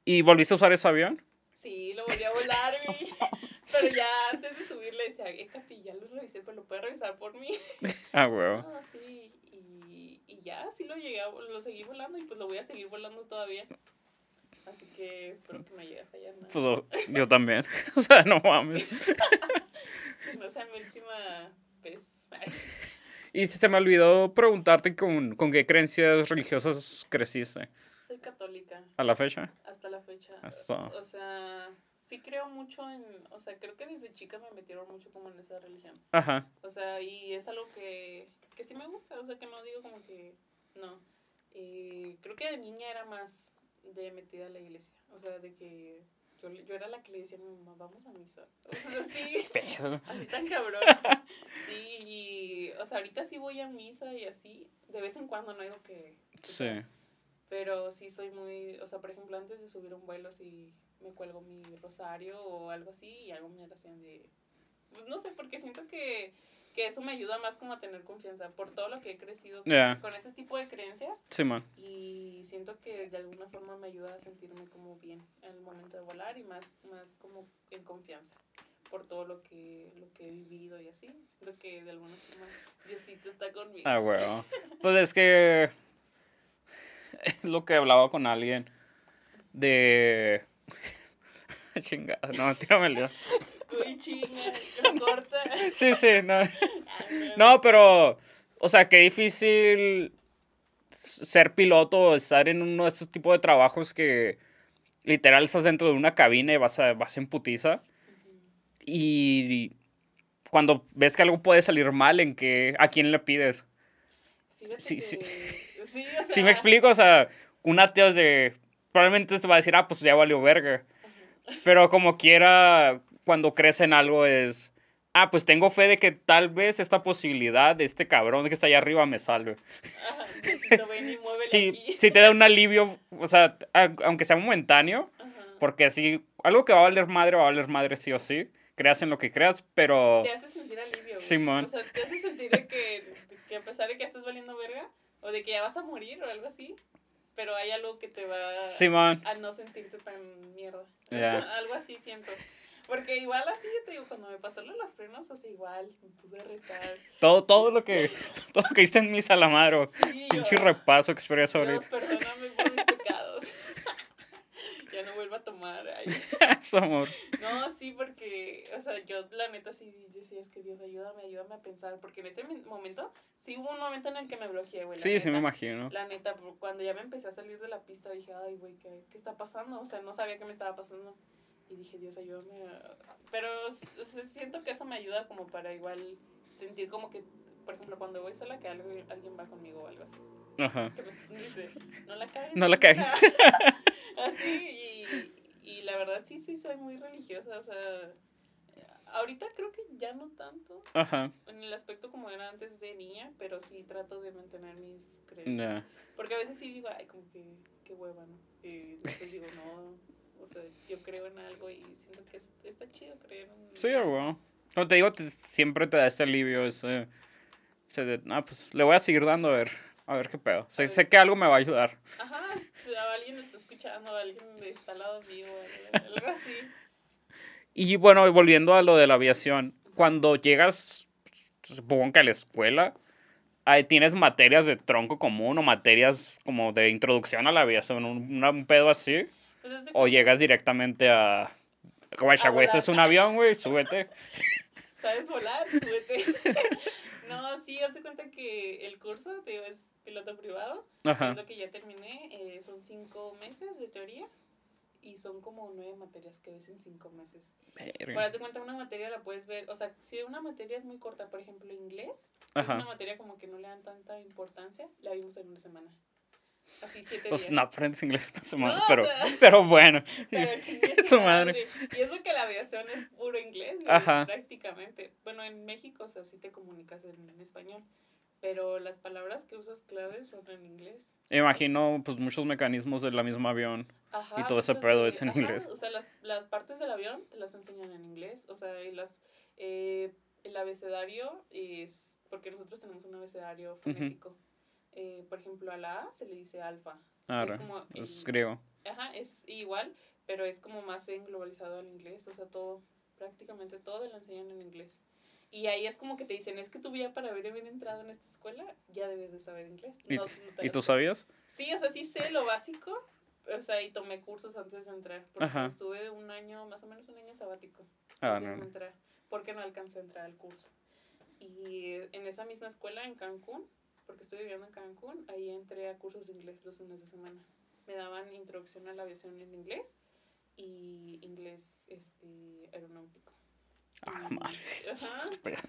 ¿Y volviste a usar ese avión? Sí, lo volví a volar, güey. Pero ya antes de subir le decía, eh, Capi, ya lo revisé, pero lo puede revisar por mí. Ah, wow. No, sí, y, y ya, sí lo llegué, a, lo seguí volando y pues lo voy a seguir volando todavía. Así que espero que no llegue a fallar nada. Pues oh, yo también. O sea, no mames. No sea mi última vez. Y se me olvidó preguntarte con, con qué creencias religiosas creciste soy católica a la fecha. hasta la fecha. Eso. O sea, sí creo mucho en, o sea, creo que desde chica me metieron mucho como en esa religión. Ajá. O sea, y es algo que, que sí me gusta, o sea, que no digo como que no. Eh, creo que de niña era más de metida a la iglesia, o sea, de que yo, yo era la que le decía a mi mamá, vamos a misa. O sea, sí, así tan cabrón. Sí, y, o sea, ahorita sí voy a misa y así, de vez en cuando no digo que... que Sí. Pero sí soy muy, o sea, por ejemplo, antes de subir un vuelo, sí me cuelgo mi rosario o algo así y hago mi oración de, pues no sé, porque siento que, que eso me ayuda más como a tener confianza por todo lo que he crecido con, ese tipo de creencias Sí, man. y siento que de alguna forma me ayuda a sentirme como bien al momento de volar y más, más como en confianza por todo lo que, lo que he vivido y así. Siento que de alguna forma Diosito está conmigo. Ah, huevo. Pues es que lo que hablaba con alguien de chingada, no, tírame el dedo. Uy, chinga, lo corta. Sí, sí, no. No, pero o sea, qué difícil ser piloto o estar en uno de estos tipos de trabajos que literal estás dentro de una cabina y vas a vas en putiza y cuando ves que algo puede salir mal, en que a quién le pides. Fíjate Sí, que, sí. sí, o Si me explico, o sea, un ateo es de. Probablemente te va a decir, ah, pues ya valió verga. Pero como quiera, cuando crece en algo es. Ah, pues tengo fe de que tal vez esta posibilidad de este cabrón que está allá arriba me salve. Ajá, Diosito, ven y Sí, sí te da un alivio, o sea, aunque sea momentáneo, Ajá. porque así, algo que va a valer madre, va a valer madre sí o sí. Creas en lo que creas, pero. Te hace sentir alivio. Simón. O sea, te hace sentir de que, de que a pesar de que estás valiendo verga, o de que ya vas a morir o algo así, pero hay algo que te va Simón. a no sentirte tan mierda. Ya. algo así siento. Porque igual así, te digo, cuando me pasó lo de los frenos, sea, igual me puse a rezar. Todo, todo lo que. Todo lo que hiciste en misa la madre. Sí, Pinche yo, repaso expreso Dios, ahorita. perdóname por mis pecados. ya no vuelva a tomar. Su amor. No, sí, porque, o sea, yo la neta sí decía, es que Dios, ayúdame, ayúdame a pensar, porque en ese momento, sí hubo un momento en el que me bloqueé, güey. Sí, sí me imagino. La neta, cuando ya me empecé a salir de la pista, dije, ay, güey, ¿qué, ¿qué está pasando? O sea, no sabía qué me estaba pasando. Y dije, Dios, ayúdame. a-". Pero o sea, siento que eso me ayuda como para igual sentir como que, por ejemplo, cuando voy sola, que algo, alguien va conmigo o algo así. Ajá. Que me dice, no la cagues. No la pendeja". cagues. Así, y, y la verdad sí, sí, soy muy religiosa. O sea, ahorita creo que ya no tanto Ajá. en el aspecto como era antes de niña, pero sí trato de mantener mis creencias. Porque a veces sí digo, ay, como que, qué hueva, ¿no? Y después digo, no, o sea, yo creo en algo y siento que es- está chido creer en... Sí, bueno. Como te digo, te- siempre te da este alivio, ese, ese de, ah, pues le voy a seguir dando a ver, a ver qué pedo. Sé, sé que algo me va a ayudar. Ajá, si alguien está escuchando, alguien está al lado mío, algo, así. Y bueno, volviendo a lo de la aviación, cuando llegas, supongo que a la escuela, ahí tienes materias de tronco común o materias como de introducción a la aviación, un, un pedo así, Pues es o llegas directamente a... Ese volar. es un avión, güey, súbete. ¿Sabes volar? Súbete. no, sí, haz de cuenta que el curso, te digo, es piloto privado. Ajá. Es lo que ya terminé. eh, son cinco meses de teoría. Y son como nueve materias que ves en cinco meses. Para darte cuenta, una materia la puedes ver. O sea, si una materia es muy corta, por ejemplo, inglés, es Ajá. una materia como que no le dan tanta importancia, la vimos en una semana. Así, siete Pues días. no aprendes inglés en una semana, No, o pero, sea- pero bueno. Pero Su madre. Y eso que la aviación es puro inglés, güey, Ajá. prácticamente. Bueno, en México, o sea, sí te comunicas en, en español. Pero las palabras que usas claves son en inglés. Imagino, pues, muchos mecanismos de la misma avión. Ajá, Y todo ese pedo es en ajá, inglés. O sea, las, las partes del avión te las enseñan en inglés. O sea, y las, eh, el abecedario es. Porque nosotros tenemos un abecedario fonético. Eh, por ejemplo, a la A se le dice alfa. Ah, es como. es el- griego. Ajá, es igual, pero es como más englobalizado al inglés, o sea, todo, prácticamente todo lo enseñan en inglés. Y ahí es como que te dicen, es que tú ya para haber haber entrado en esta escuela, ya debes de saber inglés. ¿Y, No- no ¿y tú sabías? Sí, o sea, sí sé lo básico, o sea, y tomé cursos antes de entrar, porque Ajá. estuve un año, más o menos un año sabático, Ah, antes no, de entrar, porque no alcancé a entrar al curso. Y en esa misma escuela, en Cancún, porque estoy viviendo en Cancún, ahí entré a cursos de inglés los fines de semana. Me daban introducción a la aviación en inglés y inglés este, aeronáutico. Ah, Y- madre. Ajá.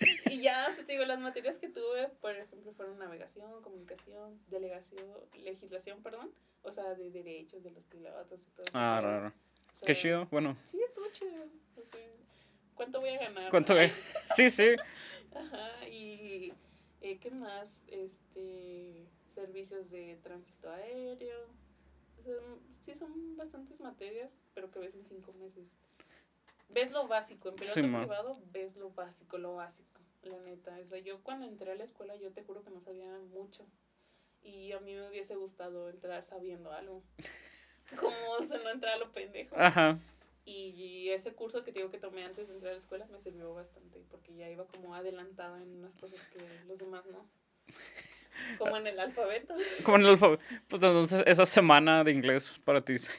Y ya, o sea, te digo, las materias que tuve, por ejemplo, fueron navegación, comunicación, delegación, legislación, perdón, o sea, de derechos de los pilotos y todo eso. Ah, raro. O sea, Qué chido. Bueno, Sí, estuvo chido. O sea, ¿cuánto voy a ganar? ¿cuánto es? Sí, sí. Ajá, y eh, ¿qué más? Este, servicios de tránsito aéreo. O sea, sí, son bastantes materias, pero que ves en cinco meses. Ves lo básico, en piloto Sí, privado ves lo básico, lo básico, la neta. O sea, yo cuando entré a la escuela, yo te juro que no sabía mucho. Y a mí me hubiese gustado entrar sabiendo algo. Como, o sea, no entrar a lo pendejo. Ajá. Y ese curso que te digo que tomé antes de entrar a la escuela me sirvió bastante porque ya iba como adelantada en unas cosas que los demás no. Como en el alfabeto. Como en el alfabeto. Pues entonces, esa semana de inglés para ti. Sí,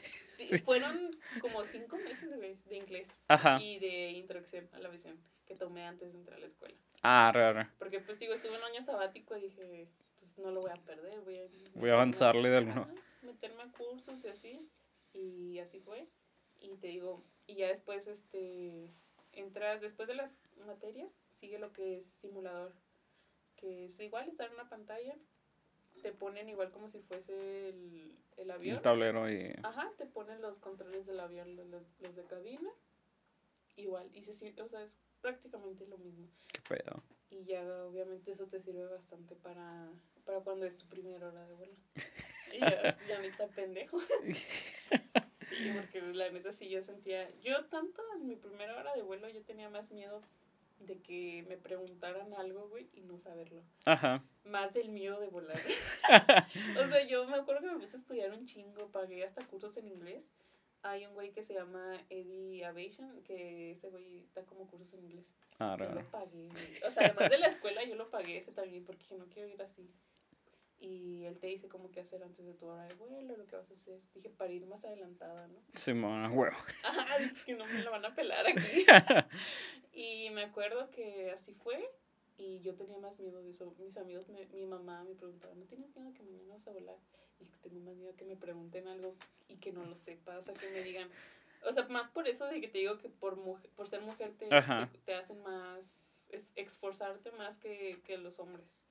Sí. Fueron como cinco meses de inglés Ajá. y de introducción a la visión que tomé antes de entrar a la escuela. Ah, raro. Porque pues digo, estuve un año sabático y dije, pues no lo voy a perder, voy a, Voy a avanzarle de alguno. Ajá, meterme a cursos y así. Y así fue. Y te digo, y ya después, este, entras, después de las materias, sigue lo que es simulador. Que es igual estar en una pantalla. Te ponen igual como si fuese el, el avión. Un tablero y. Ajá, te ponen los controles del avión, los, los de cabina. Igual, y se, sien- o sea, es prácticamente lo mismo. Qué pedo. Y ya obviamente eso te sirve bastante para, para cuando es tu primera hora de vuelo. Y ya, ya ni pendejo. Sí, porque la neta sí yo sentía, yo tanto en mi primera hora de vuelo yo tenía más miedo de que me preguntaran algo, güey, y no saberlo. Ajá. Más del miedo de volar. o sea, yo me acuerdo que me puse a estudiar un chingo, pagué hasta cursos en inglés. Hay un güey que se llama Eddie Aviation, que ese güey da como cursos en inglés. Ah, Yo lo pagué, güey. O sea, además de la escuela, yo lo pagué ese también porque no quiero ir así. Y él te dice como qué hacer antes de tu hora de vuelo, lo que vas a hacer. Dije, para ir más adelantada, ¿no? Simón, huevo. Ajá, dije que no me la van a pelar aquí. y me acuerdo que así fue y yo tenía más miedo de eso. Mis amigos, me- mi mamá me preguntaba, ¿no tienes miedo que mañana vas a volar? Y es que tengo más miedo que me pregunten algo y que no lo sepa, o sea, que me digan... O sea, más por eso de que te digo que por, mujer, por ser mujer te, te, te hacen más, es- esforzarte más que, que los hombres.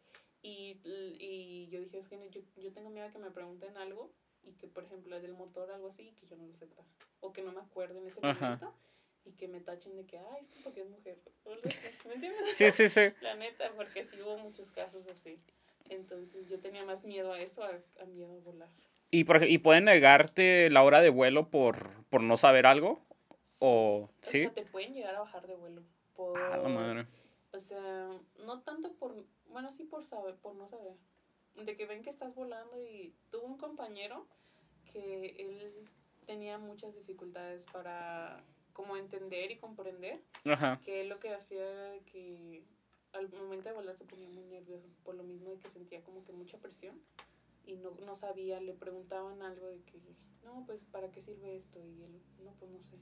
Y, y yo dije, es que yo, yo tengo miedo a que me pregunten algo y que, por ejemplo, del motor algo así, que yo no lo sepa. O que no me acuerde en ese Ajá. momento y que me tachen de que, ay, es que porque es mujer. O algo así, ¿Me entiendes? Sí, sí, sí. La neta, porque sí hubo muchos casos así. Entonces yo tenía más miedo a eso, a, a miedo a volar. ¿Y, por, ¿Y pueden negarte la hora de vuelo por, por no saber algo? ¿O O sí? sea, te pueden llegar a bajar de vuelo. Por, A la madre. O sea, no tanto por, bueno, sí por saber, por no saber. De que ven que estás volando y tuve un compañero que él tenía muchas dificultades para como entender y comprender Ajá. que él lo que hacía era de que al momento de volar se ponía muy nervioso por lo mismo de que sentía como que mucha presión y no, no sabía, le preguntaban algo de que, no, pues, ¿para qué sirve esto? Y él, no, pues no sé.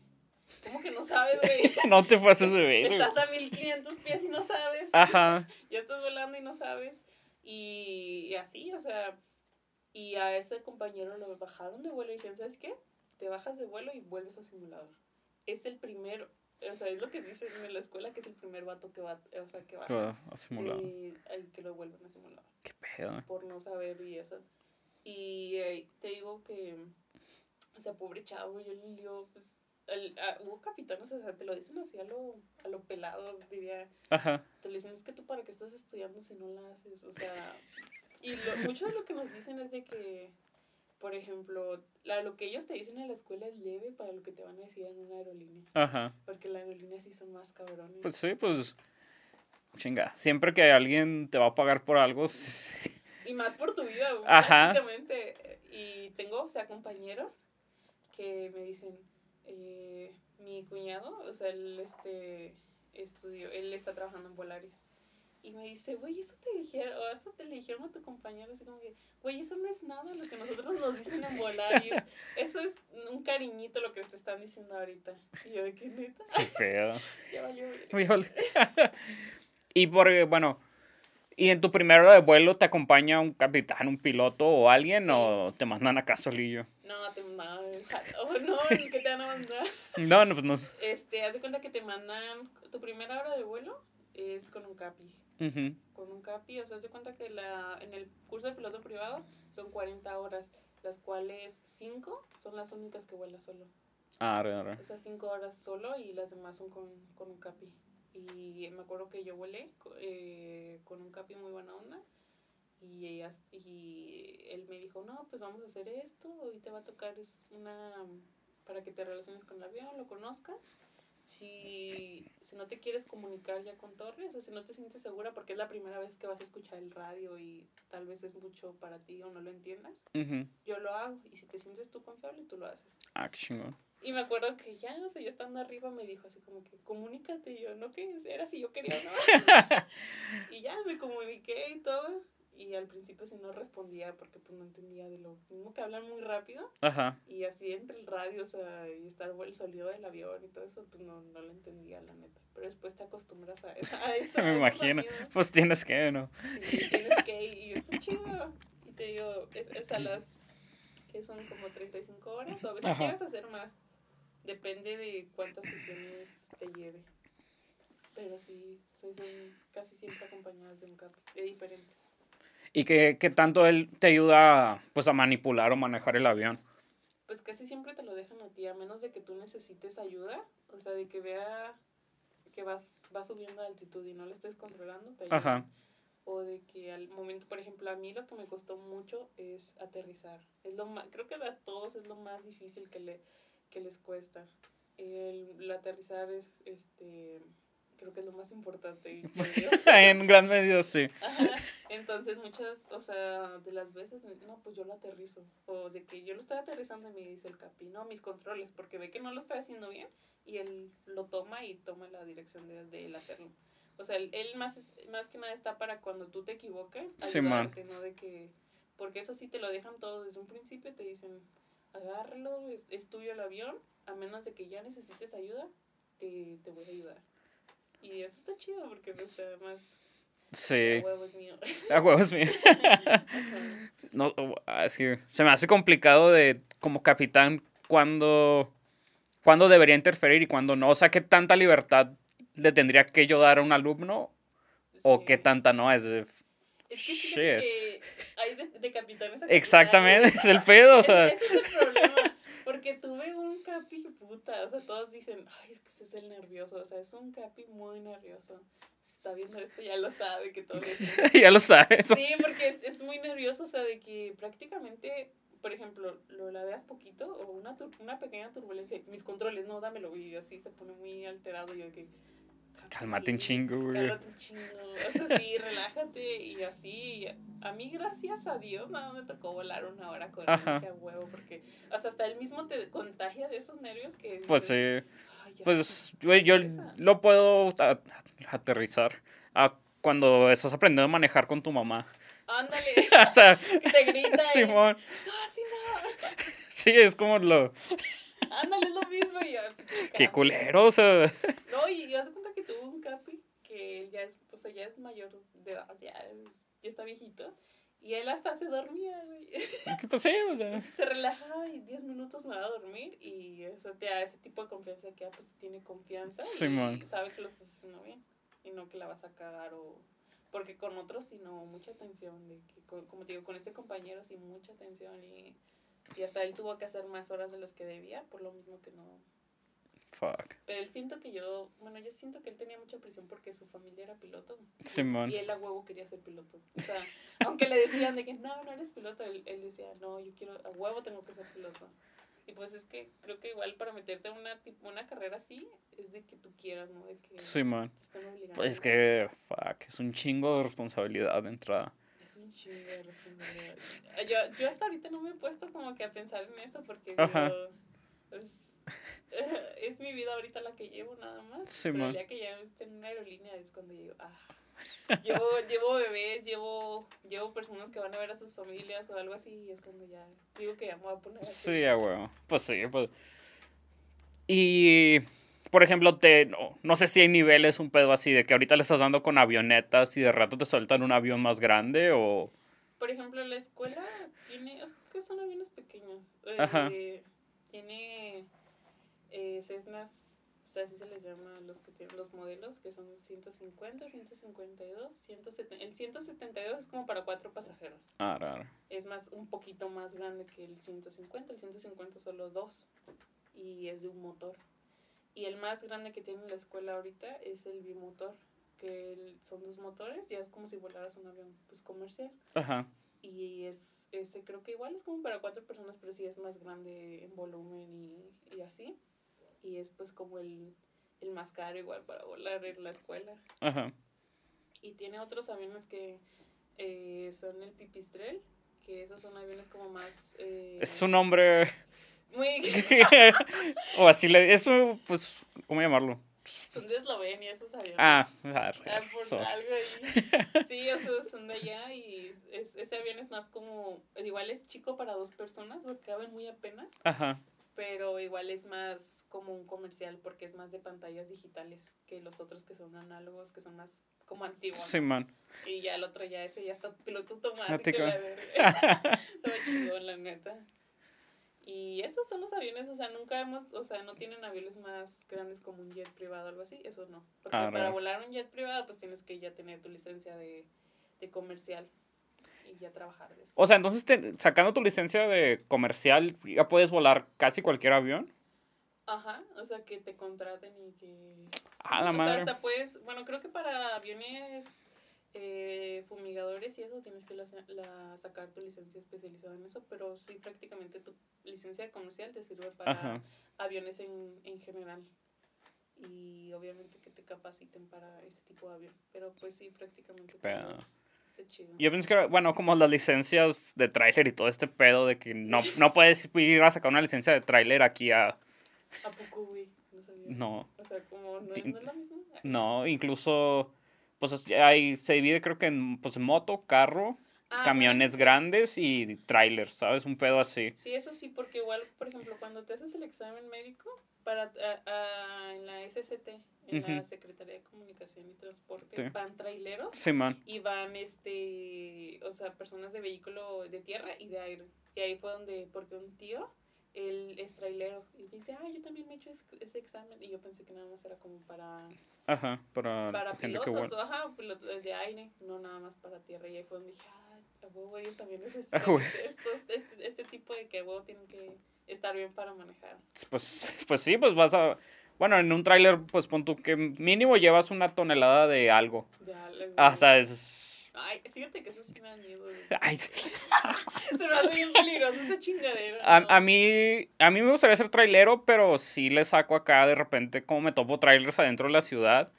¿Cómo que no sabes, güey? No te pases de ver. Estás a 1500 pies y no sabes. Ajá. Ya estás volando y no sabes. Y, y así, o sea, y a ese compañero lo bajaron de vuelo y dijeron, ¿sabes qué? Te bajas de vuelo y vuelves a simulador. Es el primer, o sea, es lo que dicen en la escuela que es el primer vato que va, o sea, que baja. va a simular. Y, que lo vuelven a simulador Qué pedo. por no saber y eso. Y eh, te digo que, o sea, pobre chavo, yo le digo, pues, el- ah, hubo capitanes, o sea, te lo dicen así a lo, a lo pelado, diría, Ajá. te lo dicen, es que tú para qué estás estudiando si no la haces, o sea, y lo, mucho de lo que nos dicen es de que, por ejemplo, la, lo que ellos te dicen en la escuela es leve para lo que te van a decir en una aerolínea, Ajá. porque la aerolínea sí son más cabrones. Pues sí, pues. Chinga. Siempre que alguien te va a pagar por algo. Y más por tu vida, Ajá. Y tengo, o sea, compañeros que me dicen, eh, mi cuñado, o sea, él este, estudió, él está trabajando en Volaris. Y me dice, güey, eso te dijeron, o eso te le dijeron a tu compañero, así como que, güey, eso no es nada lo que nosotros nos dicen en Volaris. Eso es un cariñito lo que te están diciendo ahorita. Y yo, qué neta, Qué pedo. ya valió. verga". Híjole. y por, bueno, ¿y en tu primera hora de vuelo te acompaña un capitán, un piloto o alguien Sí. o te mandan acá solillo? No, te mandan, oh, no, que te van a mandar. No, no, pues no. Este, haz de cuenta que te mandan, tu primera hora de vuelo es con un capi. Con un capi, o sea, haz de cuenta que la, en el curso de piloto privado son 40 horas, las cuales 5 son las únicas que vuelas solo. Arre, arre. O sea, 5 horas solo y las demás son con, con un capi. Y me acuerdo que yo volé eh, con un capi muy buena onda. Y, ella, y él me dijo, no, pues vamos a hacer esto, hoy te va a tocar es una, para que te relaciones con el avión, lo conozcas. Si, si no te quieres comunicar ya con Torres, o si no te sientes segura, porque es la primera vez que vas a escuchar el radio y tal vez es mucho para ti o no lo entiendas, Ujú. yo lo hago. Y si te sientes tú confiable, tú lo haces. Ah, qué chingón. Y me acuerdo que ya, o sea, ya estando arriba me dijo así como que, comunícate. Y yo, ¿no qué? Era si yo quería o no. y ya me comuniqué y todo. Y al principio sí no respondía porque pues no entendía de lo mismo que hablan muy rápido. Ajá. Y así entre el radio, o sea, y estar el sonido del avión y todo eso, pues no, no lo entendía, la neta. Pero después te acostumbras a, a eso. Me imagino. Pues tienes que, ¿no? Sí, tienes que y está chido. Y te digo, es, es a las que son como 35 horas o a veces Ajá. a hacer más. Depende de cuántas sesiones te lleve. Pero sí, soy, son casi siempre acompañadas de un capi, de diferentes. ¿Y qué, qué tanto él te ayuda pues a manipular o manejar el avión? Pues casi siempre te lo dejan a ti, a menos de que tú necesites ayuda, o sea, de que vea que vas, vas subiendo de altitud y no le estés controlando, te ayuda. Ajá. o de que al momento, por ejemplo, a mí lo que me costó mucho es aterrizar. Es lo más, creo que a todos es lo más difícil que, le, que les cuesta. El, el aterrizar es, este, creo que es lo más importante. yo. en gran medida sí. Ajá. Entonces muchas, o sea, de las veces, no, pues yo lo aterrizo. O de que yo lo estoy aterrizando y me dice el capi, no, mis controles, porque ve que no lo estoy haciendo bien y él lo toma y toma la dirección de, de él hacerlo. O sea, él, él más, más que nada está para cuando tú te equivoques, Sí, man. ayudarte, ¿no? De que, Porque eso sí te lo dejan todo desde un principio, te dicen, agárralo, es, es tuyo el avión, a menos de que ya necesites ayuda, te, te voy a ayudar. Y eso está chido porque pues además Sí. el huevo es mío. A huevos mío. Ajá. No, ah, es que se me hace complicado de, como capitán, cuando, cuando debería interferir y cuando no. O sea, qué tanta libertad le tendría que yo dar a un alumno o qué tanta no es. Es que Shit. que hay de, de capitanes a Exactamente, es el pedo, o sea. Ese es el problema. Porque tuve un capi puta. O sea, todos dicen, ay, es que ese es el nervioso. O sea, es un capi muy nervioso. Si está viendo esto, ya lo sabe que todo es. ya lo sabes. Sí, porque es, es muy nervioso. O sea, de que prácticamente, por ejemplo, lo ladeas poquito o una, tur- una pequeña turbulencia. Mis controles, no, dámelo. Y así se pone muy alterado. Y yo que. Cálmate un "Capi, chingo, güey. Cálmate un chingo. O sea, sí, relájate y así. A mí, gracias a Dios, nada me tocó volar una hora con a huevo. Porque, o sea, hasta él mismo te contagia de esos nervios que. Pues sí. "Ay, ya, Pues güey, yo estresa". lo puedo aterrizar a cuando estás aprendiendo a manejar con tu mamá. Ándale. o sea, que te grita. y, Simón. No, así no. Sí, es como lo. Ándale, es lo mismo. Y yo, Qué culero, o sea. No, y, y haz de cuenta que tuvo un capi que él ya es, o sea, ya es mayor de edad, ya, es- ya está viejito. Y él hasta se dormía, güey. ¿Qué pasó? O sea. Entonces se relajaba y 10 minutos me va a dormir y eso te da ese tipo de confianza que ah, pues te tiene confianza y Simón. sabe que lo estás haciendo bien y no que la vas a cagar o porque con otros sí no mucha atención de que con- como te digo con este compañero sí mucha atención y, y hasta él tuvo que hacer más horas de las que debía por lo mismo que no Fuck. pero él siento que yo bueno yo siento que él tenía mucha presión porque su familia era piloto Simón. y él a huevo quería ser piloto. O sea, aunque le decían de que no, no eres piloto, él, él decía, no, yo quiero, a huevo tengo que ser piloto. Y pues es que creo que igual para meterte a una, una carrera así, es de que tú quieras, ¿no? De que Simón. te están obligando. Pues es que, fuck, es un chingo de responsabilidad de entrada. Es un chingo de responsabilidad. Yo, yo hasta ahorita no me he puesto como que a pensar en eso porque Ajá. Es mi vida ahorita la que llevo nada más. Sí, pero el día que ya esté en una aerolínea es cuando digo, ah, llevo, llevo bebés, llevo, llevo personas que van a ver a sus familias o algo así y es cuando ya digo que ya me voy a poner así. Sí, a huevo. Pues sí, pues. Y, por ejemplo, te, no, no sé si hay niveles, un pedo así, de que ahorita le estás dando con avionetas y de rato te sueltan un avión más grande o... Por ejemplo, la escuela tiene, es que son aviones pequeños. eh, Ajá. Tiene eh, Cessnas, o sea, así se les llama los que tienen los modelos, que son 150, 152, 170. El 172 es como para cuatro pasajeros. Ah, raro. Es más, un poquito más grande que el 150. El 150 solo dos y es de un motor. Y el más grande que tiene la escuela ahorita es el bimotor, que el- son dos motores, ya es como si volaras un avión pues comercial. Ajá. Y es, ese creo que igual es como para cuatro personas, pero sí es más grande en volumen y, y así. Y es pues como el, el más caro igual para volar en la escuela. Ajá. Y tiene otros aviones que eh, son el pipistrel, que esos son aviones como más... eh, Es un nombre... Muy... o así le... Eso, pues, ¿cómo llamarlo? son de Eslovenia esos aviones. Ah, Ah, por so- algo ahí. Sí, o sea, son de allá y es- ese avión es más como... Igual es chico para dos personas, o caben muy apenas. Ajá. Pero igual es más como un comercial porque es más de pantallas digitales que los otros que son análogos, que son más como antiguos. Sí, man. Y ya el otro ya ese ya está piloto automático. Todo chingón, la neta. Y esos son los aviones, o sea, nunca hemos, o sea, no tienen aviones más grandes como un jet privado o algo así, eso no. Porque Ah, para no. volar un jet privado, pues tienes que ya tener tu licencia de, de comercial y ya trabajar de eso. O sea, entonces, te- sacando tu licencia de comercial, ya puedes volar casi cualquier avión. Ajá, o sea, que te contraten y que... A la o madre. sea, hasta puedes, bueno, creo que para aviones eh, fumigadores y eso tienes que la, la- sacar tu licencia especializada en eso, pero sí, prácticamente tu licencia comercial te sirve para Ajá. aviones en, en general. Y obviamente que te capaciten para ese tipo de avión, pero pues sí, prácticamente Pero... está chido. Yo pensé que, bueno, como las licencias de tráiler y todo este pedo de que no, no puedes ir a sacar una licencia de tráiler aquí a... ¿A poco, güey? No sabía. No, O sea, como no, es lo mismo. no, incluso, pues es- hay, se divide creo que en pues, moto, carro Ah, bueno, camiones grandes y trailers, ¿sabes? Un pedo así. Sí, eso sí, porque igual, por ejemplo, cuando te haces el examen médico para a- a- en la SCT, en la Ujú. Secretaría de Comunicación y Transporte, Sí. van traileros y van, este, o sea, personas de vehículo de tierra y de aire. Y ahí fue donde, porque un tío, él es trailero y dice, ah, yo también me he hecho ese, ese examen. Y yo pensé que nada más era como para, Ajá, para, para gente que pilotos, o, ajá, pilotos de aire, no nada más para tierra. Y ahí fue donde dije, ah, ellos también güey. estos- este, este tipo de que huevo tienen que estar bien para manejar. Pues, pues sí, pues vas a... Bueno, en un tráiler, pues pon tú que mínimo llevas una tonelada de algo. De algo. Ah, o sea, es... Ay, fíjate que eso sí me da miedo. Ay, Se me hace bien peligroso esa chingadera. a, ¿no? a mí, a mí me gustaría ser trailero, pero sí le saco acá de repente como me topo trailers adentro de la ciudad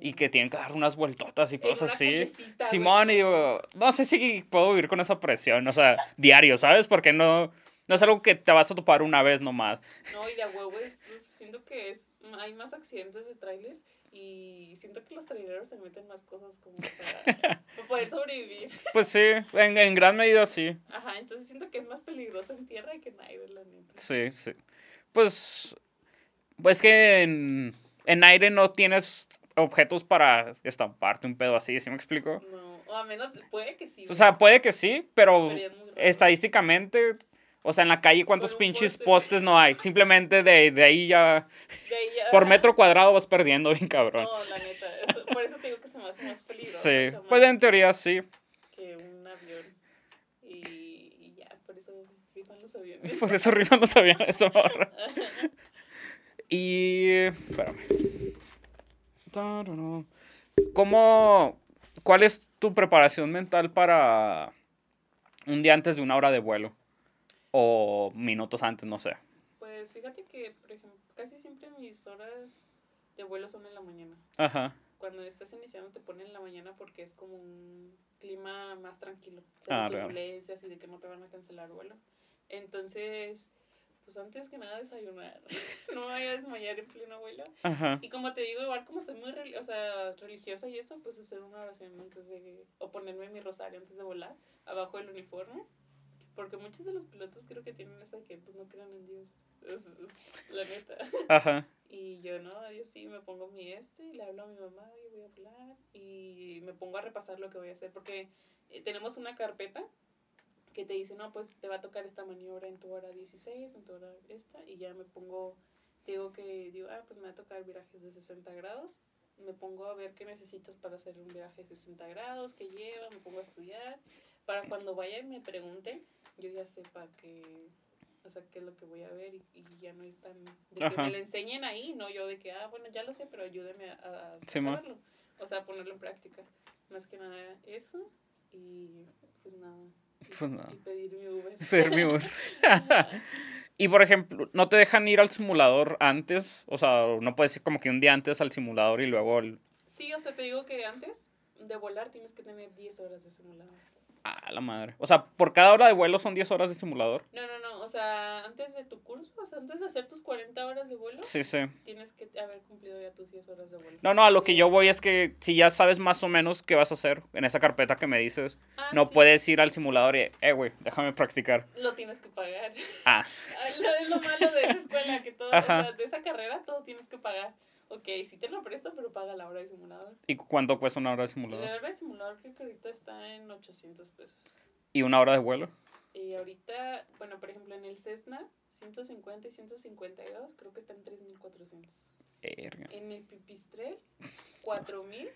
y que tienen que dar unas vueltotas y cosas así. Simón, y digo, no sé si puedo vivir con esa presión, o sea, diario, ¿sabes? Porque no, no es algo que te vas a topar una vez nomás. No, y de a huevo es, es- siento que es, hay más accidentes de tráiler y siento que los traileros se meten más cosas como para, para poder sobrevivir. Pues sí, en, en gran medida sí. Ajá, entonces siento que es más peligroso en tierra que en aire, la neta. Sí, sí. Pues, pues que en, en aire no tienes objetos para estamparte un pedo así, ¿sí me explico? No, o a menos, puede que sí. O sea, puede que sí, pero es estadísticamente, o sea, en la calle, ¿cuántos pinches poste. postes no hay? Simplemente de, de ahí ya, De ahí ya- por metro cuadrado vas perdiendo bien cabrón. No, la neta, eso- por eso te digo que se me hace más peligroso. Sí, esa pues en teoría sí. Que un avión. Y, y ya, por eso rifan los aviones. Por eso arriba no sabían eso. Y. Espérame. ¿Cómo. ¿Cuál es tu preparación mental para un día antes de una hora de vuelo? O minutos antes, no sé. Pues fíjate que, por ejemplo, casi siempre mis horas de vuelo son en la mañana. Ajá. Cuando estás iniciando te ponen en la mañana porque es como un clima más tranquilo. Cero Ah, turbulencias y de que no te van a cancelar vuelo. Entonces, pues antes que nada desayunar. no me vaya a desmayar en pleno vuelo. Ajá. Y como te digo, igual como soy muy o sea, religiosa y eso, pues hacer una oración antes de, o ponerme mi rosario antes de volar, abajo del uniforme. Porque muchos de los pilotos creo que tienen esa que pues no creen en Dios. Es, es la neta. Ajá. Y yo no, yo sí me pongo mi este y le hablo a mi mamá y voy a volar y me pongo a repasar lo que voy a hacer porque eh, tenemos una carpeta que te dice, no, pues te va a tocar esta maniobra en tu hora 16, en tu hora esta y ya me pongo, te digo que digo, ah, pues me va a tocar virajes de 60 grados, me pongo a ver qué necesitas para hacer un viraje de 60 grados, qué lleva, me pongo a estudiar, para cuando vaya y me pregunten, yo ya sepa que, o sea, qué es lo que voy a ver y, y ya no ir tan, de que me lo enseñen ahí, no yo de que, ah, bueno, ya lo sé, pero ayúdeme a, a, a saberlo, o sea, ponerlo en práctica. Más que nada eso y pues nada. Pues nada. Y pedir mi Uber. Pedir mi Uber. y por ejemplo, ¿no te dejan ir al simulador antes? O sea, no puedes ir como que un día antes al simulador y luego el... Sí, o sea, te digo que antes de volar tienes que tener 10 horas de simulador. Ah, la madre. O sea, por cada hora de vuelo son 10 horas de simulador. No, no, no, o sea, antes de tu curso, o sea, antes de hacer tus 40 horas de vuelo, Sí, sí. tienes que haber cumplido ya tus 10 horas de vuelo. No, no, a lo que yo voy es que si ya sabes más o menos qué vas a hacer en esa carpeta que me dices, Ah, no sí, puedes ir al simulador y, eh, güey, déjame practicar. Lo tienes que pagar. Ah, Ah, lo- es lo malo de esa escuela, que todo, o sea, de esa carrera todo tienes que pagar. Ok, sí te lo presto, pero paga la hora de simulador. ¿y cuánto cuesta una hora de La simulador? hora de simulador creo que ahorita está en 800 pesos. ¿Y una hora de vuelo? Y ahorita, bueno, por ejemplo, en el Cessna, 150 y 152, creo que está en 3400. Verga. En el Pipistrel, 4000,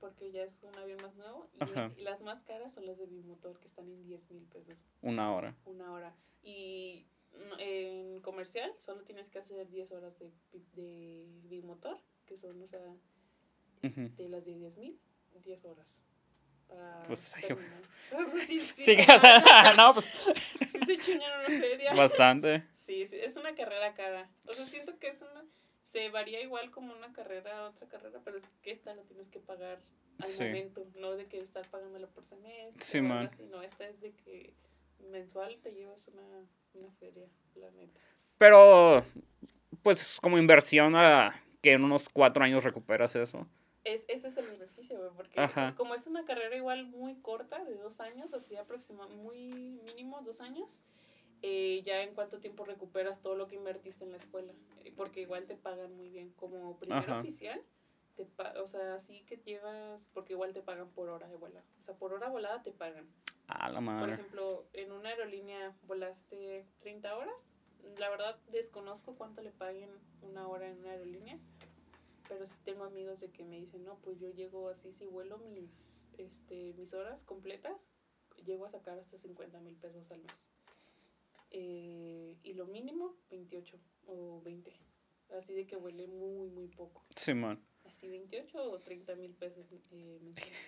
porque ya es un avión más nuevo. Y, y las más caras son las de bimotor, que están en 10 mil pesos Una hora. una hora. Y en comercial solo tienes que hacer 10 horas de, de bimotor, que son, o sea, de las de 10 mil, 10 horas. Para Pues, sí. sí, sí, o sea, no, pues Sí se chingan una feria. bastante. Sí, sí, es una carrera cara. O sea, siento que es una... Se varía igual como una carrera a otra carrera, pero es que esta la tienes que pagar al Sí. momento, no de que estar pagándola por semestre. Sí, man. así, No, esta es de que mensual te llevas una, una feria, la neta. Pero, pues como inversión a que en unos cuatro años recuperas eso. Es, ese es el beneficio, güey, porque Ajá. como es una carrera igual muy corta, de dos años, así aproximadamente, muy mínimo, dos años, eh, ya en cuánto tiempo recuperas todo lo que invertiste en la escuela, Eh, porque igual te pagan muy bien, como primer Ajá. oficial, te pa- o sea, sí que llevas, porque igual te pagan por hora de vuelo, o sea, por hora volada te pagan. A la Por ejemplo, en una aerolínea volaste 30 horas. La verdad desconozco cuánto le paguen una hora en una aerolínea. Pero sí tengo amigos de que me dicen, no, pues yo llego así, si vuelo mis, este, mis horas completas, llego a sacar hasta 50 mil pesos al mes. Eh, y lo mínimo, 28 o 20. Así de que huele muy, muy poco. Simón. Así 28 o 30 mil pesos eh.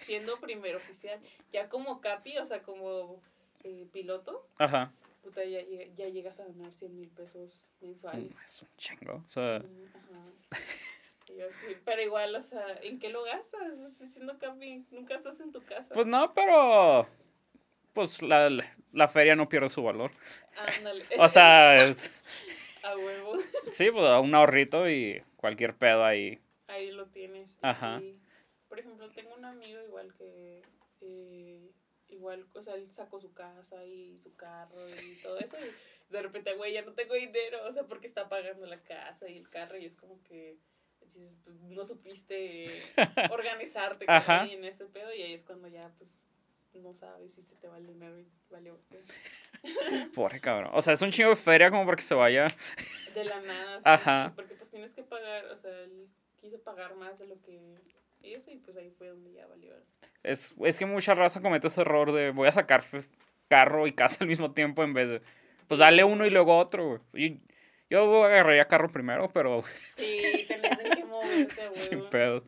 Siendo primer oficial. Ya como capi, o sea, como eh, piloto, Ajá. puta, ya, ya llegas a ganar 100 mil pesos mensuales. Mm, Es un chingo. O sea, Sí, ajá. Pero igual, o sea, ¿en qué lo gastas? Siendo capi, nunca estás en tu casa. pues no, pero. Pues la, la feria no pierde su valor. Ándale. O sea, es- a huevo. sí, pues un ahorrito y cualquier pedo ahí. Ahí lo tienes. Ajá. sí. Por ejemplo, tengo un amigo igual que, eh, igual, o sea, él sacó su casa y su carro y todo eso. Y de repente, güey, ya no tengo dinero, o sea, porque está pagando la casa y el carro. Y es como que dices, pues no supiste organizarte ahí en ese pedo. Y ahí es cuando ya, pues, no sabes si se te va el dinero y valió. Pobre cabrón. O sea, es un chingo de feria como para que se vaya. De la nada, sí. Ajá. Porque pues tienes que pagar, o sea, él quiso pagar más de lo que eso y pues ahí fue donde ya valió. Es, es que mucha raza comete ese error de voy a sacar carro y casa al mismo tiempo en vez de. Pues dale uno y luego otro. Y- Yo agarraría carro primero, pero Sí, tener en qué moverte, a sin pedos.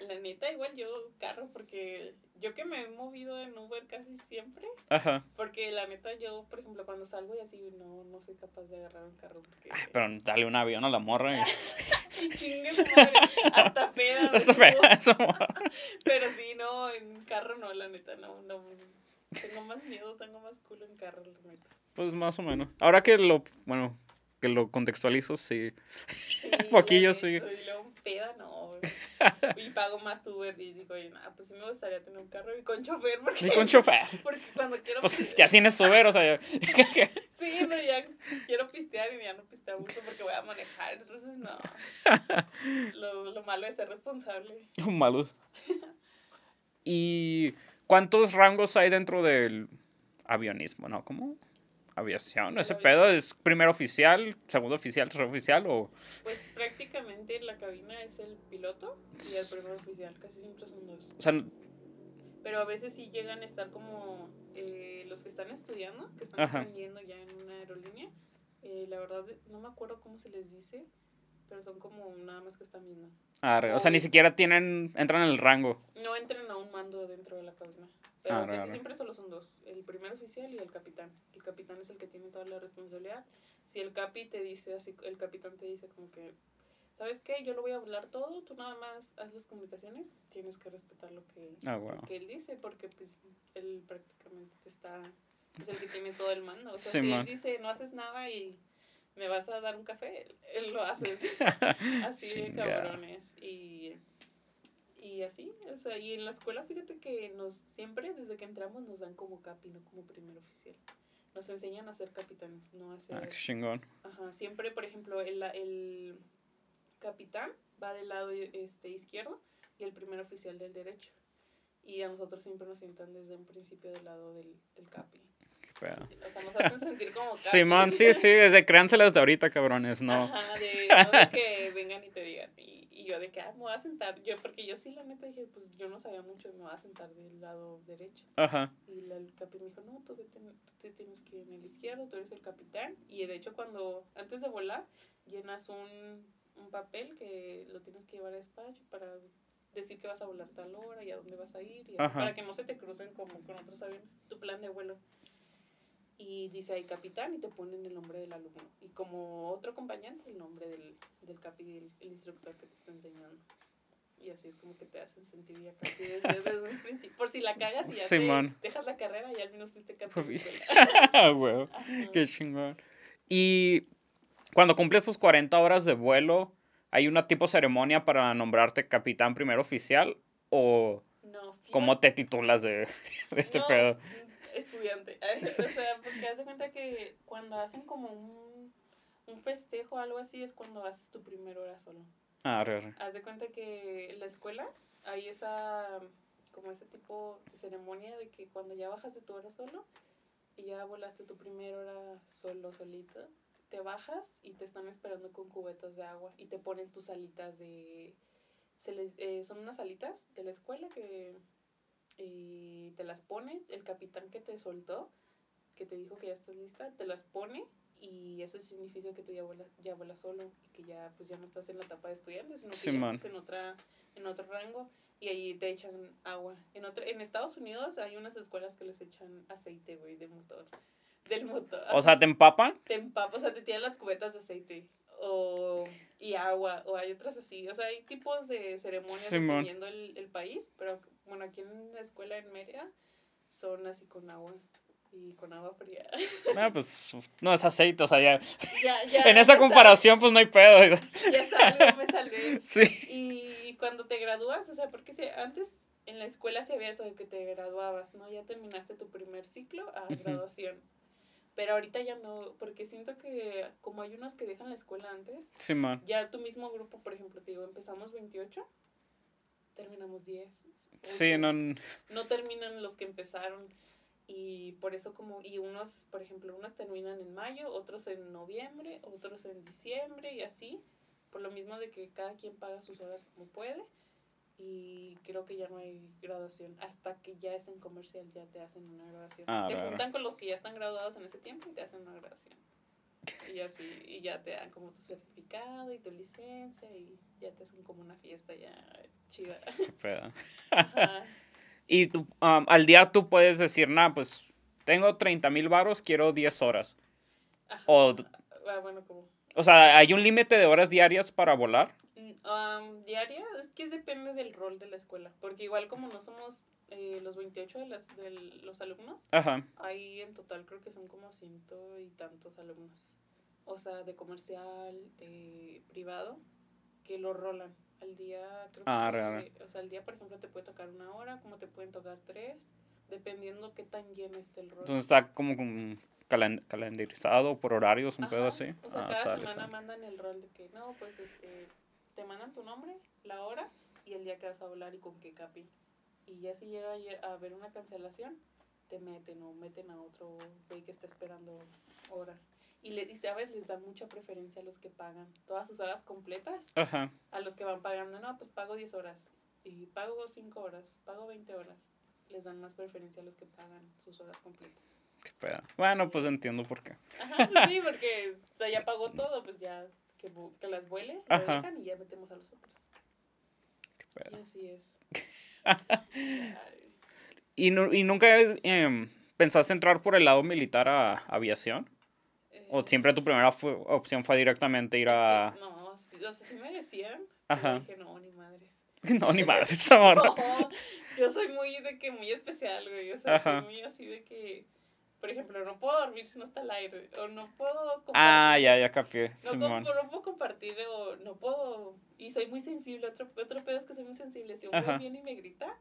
La neta, igual yo carro, porque yo que me he movido en Uber casi siempre, Ajá. porque la neta yo, por ejemplo, cuando salgo y así, no, no soy capaz de agarrar un carro, porque... Ay, pero dale un avión a la morra. y- Sí, chingue su madre, hasta peda. eso. Pero sí, no, en carro no, la neta, no, no. Tengo más miedo, tengo más culo en carro, la neta. Pues más o menos. Ahora que lo, bueno, que lo contextualizo, sí. Sí, Poquillo, sí. Y luego peda, no. Y pago más tu Uber y digo, oye, nada, pues sí me gustaría tener un carro y con chofer, porque, Ni con chofer. porque cuando quiero Pues ya tienes su ver, o sea. Sí, pero ya quiero pistear y ya no pisteo gusto porque voy a manejar, entonces no. Lo, lo malo es ser responsable. malos. ¿Y cuántos rangos hay dentro del avionismo? ¿No? ¿Cómo? Aviación. ¿Ese Aviación. pedo es primer oficial, segundo oficial, tercer oficial o...? Pues prácticamente la cabina es el piloto y el primer oficial, casi siempre son dos. O sea, Pero a veces sí llegan a estar como eh, los que están estudiando, que están Ajá. aprendiendo ya en una aerolínea. Eh, la verdad, no me acuerdo cómo se les dice, pero son como nada más que están viendo. arre, o sea, ni siquiera tienen, entran en el rango. No entran a un mando dentro de la cabina. Pero Ah, casi raro. siempre solo son dos, el primer oficial y el capitán. El capitán es el que tiene toda la responsabilidad. Si el capi te dice así, el capitán te dice como que, ¿sabes qué? Yo lo voy a hablar todo, tú nada más haz las comunicaciones, tienes que respetar lo que, Ah, lo que él dice, porque pues él prácticamente te está, es el que tiene todo el mando. O sea, Sí, si man. él dice, no haces nada y me vas a dar un café, él lo hace. así de cabrones. Y, y así, o sea, y en la escuela, fíjate que nos siempre, desde que entramos, nos dan como capi, no como primer oficial. Nos enseñan a ser capitanes, no a ser... Ah, qué chingón. Ajá, siempre, por ejemplo, el, el capitán va del lado este, izquierdo y el primer oficial del derecho. Y a nosotros siempre nos sientan desde un principio del lado del, del capi. Qué pedo. O sea, nos hacen sentir como. Simón, sí, sí, desde créanselas de ahorita, cabrones, no. Ajá, de, no de que vengan y te digan. Y, y yo de que, ah, me voy a sentar. Yo, porque yo sí, la neta, dije, pues yo no sabía mucho y me voy a sentar del lado derecho. Ajá. Y la, el capi me dijo, no, tú, te tienes que ir en el izquierdo, tú eres el capitán. Y de hecho, cuando, antes de volar, llenas un, un papel que lo tienes que llevar a despacho para decir que vas a volar tal hora y a dónde vas a ir. Y así, para que no se te crucen como con otros aviones, tu plan de vuelo. Y dice ahí capitán y te ponen el nombre del alumno. Y como otro acompañante, el nombre del, del capi, el, el instructor que te está enseñando. Y así es como que te hacen sentir ya capi desde, desde un principio. Por si la cagas y ya te dejas la carrera y al menos fuiste capi. Sí. Ah. Qué chingón. Y cuando cumples tus 40 horas de vuelo, ¿Hay una tipo ceremonia para nombrarte capitán primer oficial? ¿O No, cómo te titulas de, de este no, pedo? Estudiante. o sea, porque haz de cuenta que cuando hacen como un, un festejo o algo así es cuando haces tu primera hora solo. Ah, re, re. Haz de cuenta que en la escuela hay esa, como ese tipo de ceremonia de que cuando ya bajas de tu hora solo y ya volaste tu primera hora solo, solito, te bajas y te están esperando con cubetas de agua y te ponen tus alitas de... Se les, eh, son unas alitas de la escuela que y te las pone el capitán que te soltó, que te dijo que ya estás lista, te las pone y eso significa que tú ya vuelas, ya vuelas solo y que ya pues ya no estás en la etapa de estudiante, sino que ya estás en otra en otro rango y ahí te echan agua. En otra, en Estados Unidos hay unas escuelas que les echan aceite, güey, de motor. Del motor. O sea, ¿te empapan? te empapas, o sea, te tiran las cubetas de aceite o y agua o hay otras así, o sea, hay tipos de ceremonias dependiendo el, el país, pero bueno, aquí en la escuela en Mérida son así con agua y con agua fría. No, pues no es aceite, o sea, ya. ya, ya, En esa comparación, pues no hay pedo. Ya salgo, me salvé. Sí. Y cuando te gradúas, o sea, porque si antes en la escuela se había eso de que te graduabas, ¿no? Ya terminaste tu primer ciclo a graduación. Pero ahorita ya no, porque siento que como hay unos que dejan la escuela antes, ya tu mismo grupo, por ejemplo, te digo, empezamos 28, terminamos 10. Sí, no. No terminan los que empezaron. Y por eso como, y unos, por ejemplo, unos terminan en mayo, otros en noviembre, otros en diciembre y así. Por lo mismo de que cada quien paga sus horas como puede. Y creo que ya no hay graduación. Hasta que ya es en comercial, ya te hacen una graduación. Ah, te juntan con los que ya están graduados en ese tiempo y te hacen una graduación. Y así, y ya te dan como tu certificado y tu licencia y ya te hacen como una fiesta ya chida. Y tú, um, al día tú puedes decir, nah, pues tengo 30 mil varos, quiero 10 horas. Ajá. O, Ah, bueno, como o sea, ¿hay un límite de horas diarias para volar? mm, um, diaria, es que depende del rol de la escuela, porque igual como no somos eh, los 28 de, las, de los alumnos, Ajá. hay en total creo que son como ciento y tantos alumnos, o sea, de comercial, de privado, que lo rolan al día, creo que Ah, real. o sea, al día, por ejemplo, te puede tocar una hora, como te pueden tocar tres, dependiendo qué tan lleno esté el rol. Entonces está como con calen- calendarizado por horarios, un pedo así. O sea, Ah, cada sale, semana sale. mandan el rol de que, no, pues este, te mandan tu nombre, la hora y el día que vas a hablar y con qué capi. Y ya si llega a a haber una cancelación, te meten o meten a otro güey que está esperando hora. Y, le, y sabes, les dan mucha preferencia a los que pagan todas sus horas completas, Ajá. a los que van pagando, no, pues pago 10 horas y pago 5 horas, pago 20 horas. Les dan más preferencia a los que pagan sus horas completas. Qué pedo. Bueno, pues entiendo por qué. Ajá, pues sí, porque o sea, ya pagó todo, pues ya que, que las vuele, lo dejan y ya metemos a los otros. Qué pedo. Y así es. ¿Y, nu- y nunca em, pensaste entrar por el lado militar a aviación? ¿O eh, siempre tu primera opción fue directamente ir es que a... no, sí, o sea, sí me decían. Ajá. Dije, no, ni madres. No, ni madre, esa morra. No, yo soy muy de que muy especial, güey. O sea, Ajá. soy muy así de que, por ejemplo, no puedo dormir si no está el aire. O no puedo compartir. Ah, ya, ya capié, No, no puedo compartir o no puedo. Y soy muy sensible. Otro, otro pedo es que soy muy sensible. Si un viene y me grita,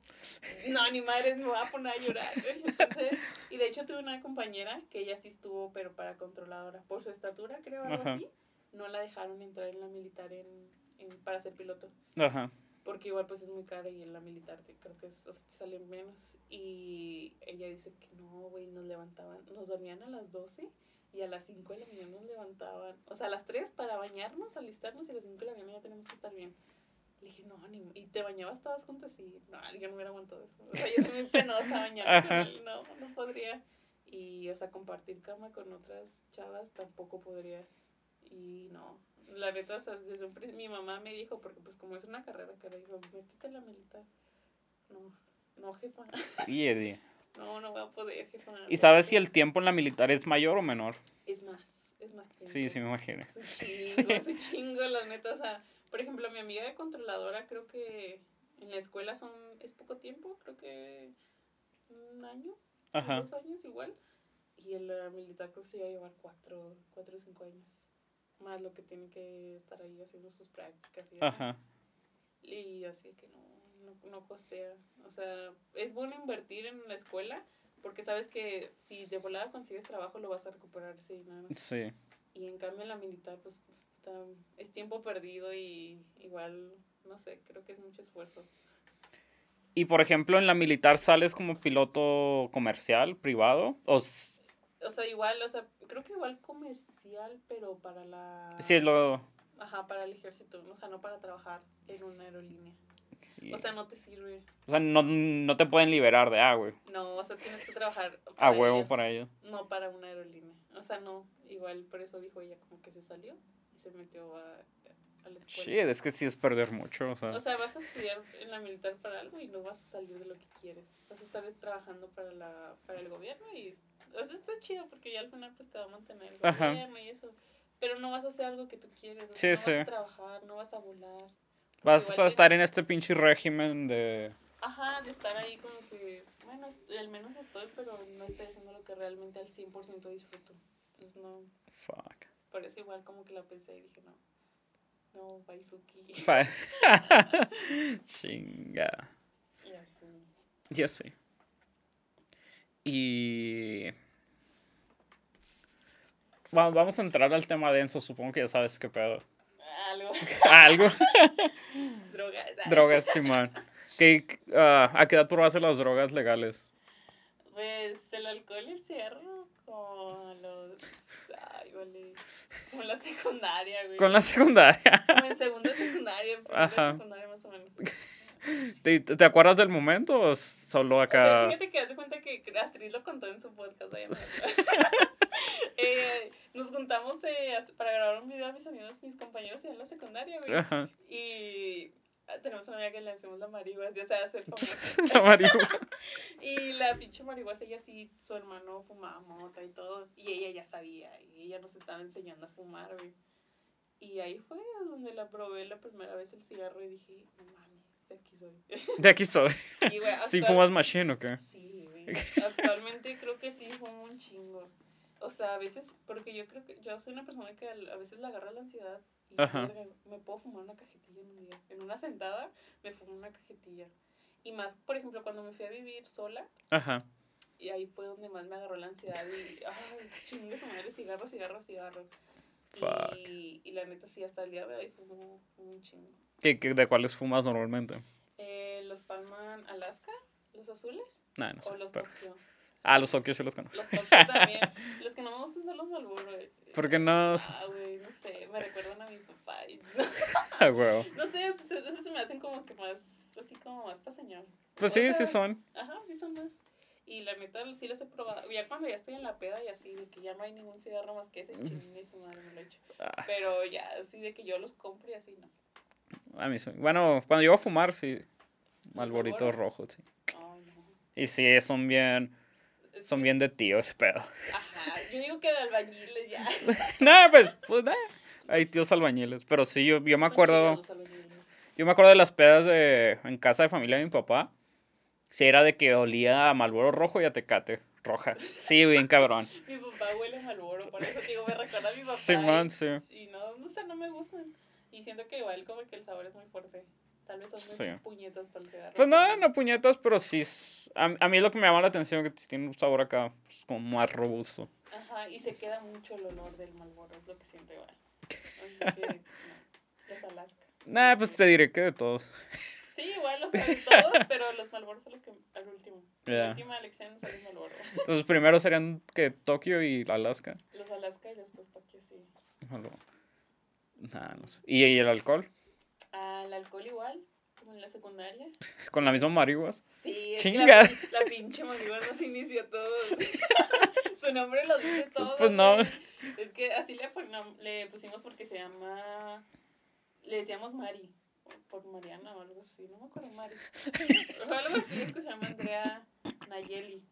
no, ni madre, me va a poner a llorar. Entonces, y de hecho tuve una compañera que ella sí estuvo, pero para controladora. Por su estatura, creo, algo Ajá. así. No la dejaron entrar en la militar en, en- para ser piloto. Ajá. Porque igual pues es muy cara y en la militar te, creo que es, o sea, te sale menos. Y ella dice que no, güey, nos levantaban, nos dormían a las 12 y a las 5 de la mañana nos levantaban. O sea, a las 3 para bañarnos, alistarnos y a las 5 de la mañana ya tenemos que estar bien. Le dije, no, ni, y te bañabas todas juntas y no, yo no hubiera aguantado eso. O sea, yo estoy muy penosa bañarme no, no podría. Y, o sea, compartir cama con otras chavas tampoco podría. Y no, la neta, o sea, desde un mi mamá me dijo, porque pues como es una carrera que le dijo, métete la militar. No, no, jefa. Sí, Eddie. No, no voy a poder, jefa. ¿Y sabes si el tiempo en la militar es mayor o menor? Es más, es más tiempo. Sí, sí me imagino. Es un chingo, es un chingo, la neta. O sea, por ejemplo, mi amiga de controladora, creo que en la escuela son es poco tiempo, creo que un año, Ajá. dos años igual. Y en la militar creo que se iba a llevar cuatro, cuatro o cinco años. Más lo que tiene que estar ahí haciendo sus prácticas y así. Ajá. Y así que no, no, no costea. O sea, es bueno invertir en la escuela porque sabes que si de volada consigues trabajo lo vas a recuperar ese dinero. Sí. Y en cambio en la militar, pues puta, es tiempo perdido y igual, no sé, creo que es mucho esfuerzo. Y por ejemplo, en la militar sales como piloto comercial, privado. O O sea, igual, o sea, creo que igual comercial, pero para la... sí es lo. Ajá, para el ejército, o sea, no para trabajar en una aerolínea. O sea, no te sirve. o sea, no, no te pueden liberar de ah, güey. No, o sea, tienes que trabajar A huevo ellos, para ellos. No para una aerolínea. O sea, no, igual por eso dijo ella como que se salió y se metió a, a la escuela. Shit, es que sí es perder mucho. O sea. O sea, vas a estudiar en la militar para algo y no vas a salir de lo que quieres. Vas a estar trabajando para la para el gobierno y o sea, está chido porque ya al final pues te va a mantener el gobierno y eso. Pero no vas a hacer algo que tú quieres. O Sí, sea, no sí. vas a trabajar, no vas a volar. Vas a que- estar en este pinche régimen de. Ajá, de estar ahí como que, bueno, al menos estoy, pero no estoy haciendo lo que realmente al 100% disfruto. Entonces no, Fuck. por eso igual como que la pensé y dije, no, no, Baizuki. Fa- Chinga. y así. Ya sé. Y. Va- vamos a entrar al tema denso, supongo que ya sabes qué pedo. Algo, Algo. drogas. ah. drogas, Simón. ¿Qué, ah, ¿A qué edad probaste las drogas legales? Pues el alcohol y el cigarro como los... Ay, vale. Como la secundaria, güey. Con la secundaria. Como en segundo de secundaria, en Ajá. secundaria más o menos. ¿Te, te acuerdas del momento o solo O sea, acá? fíjate que hace cuenta que Astrid lo contó en su podcast. Eh, nos juntamos eh, para grabar un video a mis amigos, mis compañeros en la secundaria, güey. Ajá. Y ah, tenemos una amiga que le hacemos la marihuana, ya sabes, hacer. La marihuana. Y la pinche marihuana, ella sí, su hermano fumaba mota y todo. Y ella ya sabía. Y ella nos estaba enseñando a fumar, güey. Y ahí fue donde la probé la primera vez el cigarro y dije, no mames, de aquí soy. De aquí soy. Sí, güey. ¿Sí actual- fumas machine o qué? Sí, güey. Actualmente creo que sí fumo un chingo. O sea, a veces, porque yo creo que yo soy una persona que a veces le agarra la ansiedad y verga, me puedo fumar una cajetilla en un día. En una sentada me fumo una cajetilla. Y más, por ejemplo, cuando me fui a vivir sola, Ajá. y ahí fue donde más me agarró la ansiedad y, ay, chingue su madre, cigarro, cigarro, cigarro. Fuck. Y, y la neta sí, hasta el día de hoy fumo un chingo. ¿Qué, qué- de cuáles fumas normalmente? Eh, los Palman Alaska, los azules, Nah, no sé. o los pero- Tokio. Ah, los Tokio sí los conozco. Los Tokio también. Los que no me gustan son los Malboro. ¿Por qué no? Ah, güey, no sé, me recuerdan a mi papá. y- Ah, huevo. no sé, esos, esos se me hacen como que más, así como más pa' señor. Pues sí, sea, sí son. Ajá, sí son más. Y la neta sí los he probado. Ya cuando ya estoy en la peda y así, de que ya no hay ningún cigarro más que ese, chingue su madre me lo echo. Ah, Pero ya, así de que yo los compro y así, no. A mí sí. Bueno, cuando llego a fumar, sí. Malborito Marlboro? rojo, sí. Ay, no. Y sí, son bien. Son bien de tío ese pedo. Ajá, yo digo que de albañiles ya. no, pues, pues, nah. Hay tíos albañiles. Pero sí, yo, yo me acuerdo. Yo me acuerdo de las pedas de, en casa de familia de mi papá. Sí, era de que olía a Malboro rojo y a Tecate roja. Sí, bien cabrón. Mi papá huele a Malboro, por eso digo, me recuerda a mi papá. Simón, y- sí. Y no, no sé, no me gustan. Y siento que igual como que el sabor es muy fuerte. Tal vez son muy Sí. puñetas para el cigarro. Pues no, no puñetas, pero sí. A, a mí lo que me llama la atención es que tiene un sabor acá, pues, como más robusto. Ajá, y se queda mucho el olor del Malboro, es lo que siento igual. Así que, no, los Alaska. Nah, pues te diré que de todos. Sí, igual los todos, pero los Malboros son los que al último. La Ya. última elección son los Malboro. Entonces primero serían que Tokio y Alaska. Los Alaska y después Tokio, sí. Malboro. Nah, no sé. ¿Y, y el alcohol? Al alcohol igual, como en la secundaria. Con la misma marihuana. Sí, es Chinga. que la, la pinche marihuana nos inició todo. Su nombre lo dice todo. Pues no. Es que así le, le pusimos porque se llama. Le decíamos Mari. Por Mariana o algo así. No me acuerdo, Mari. O algo así, es que se llama Andrea Nayeli.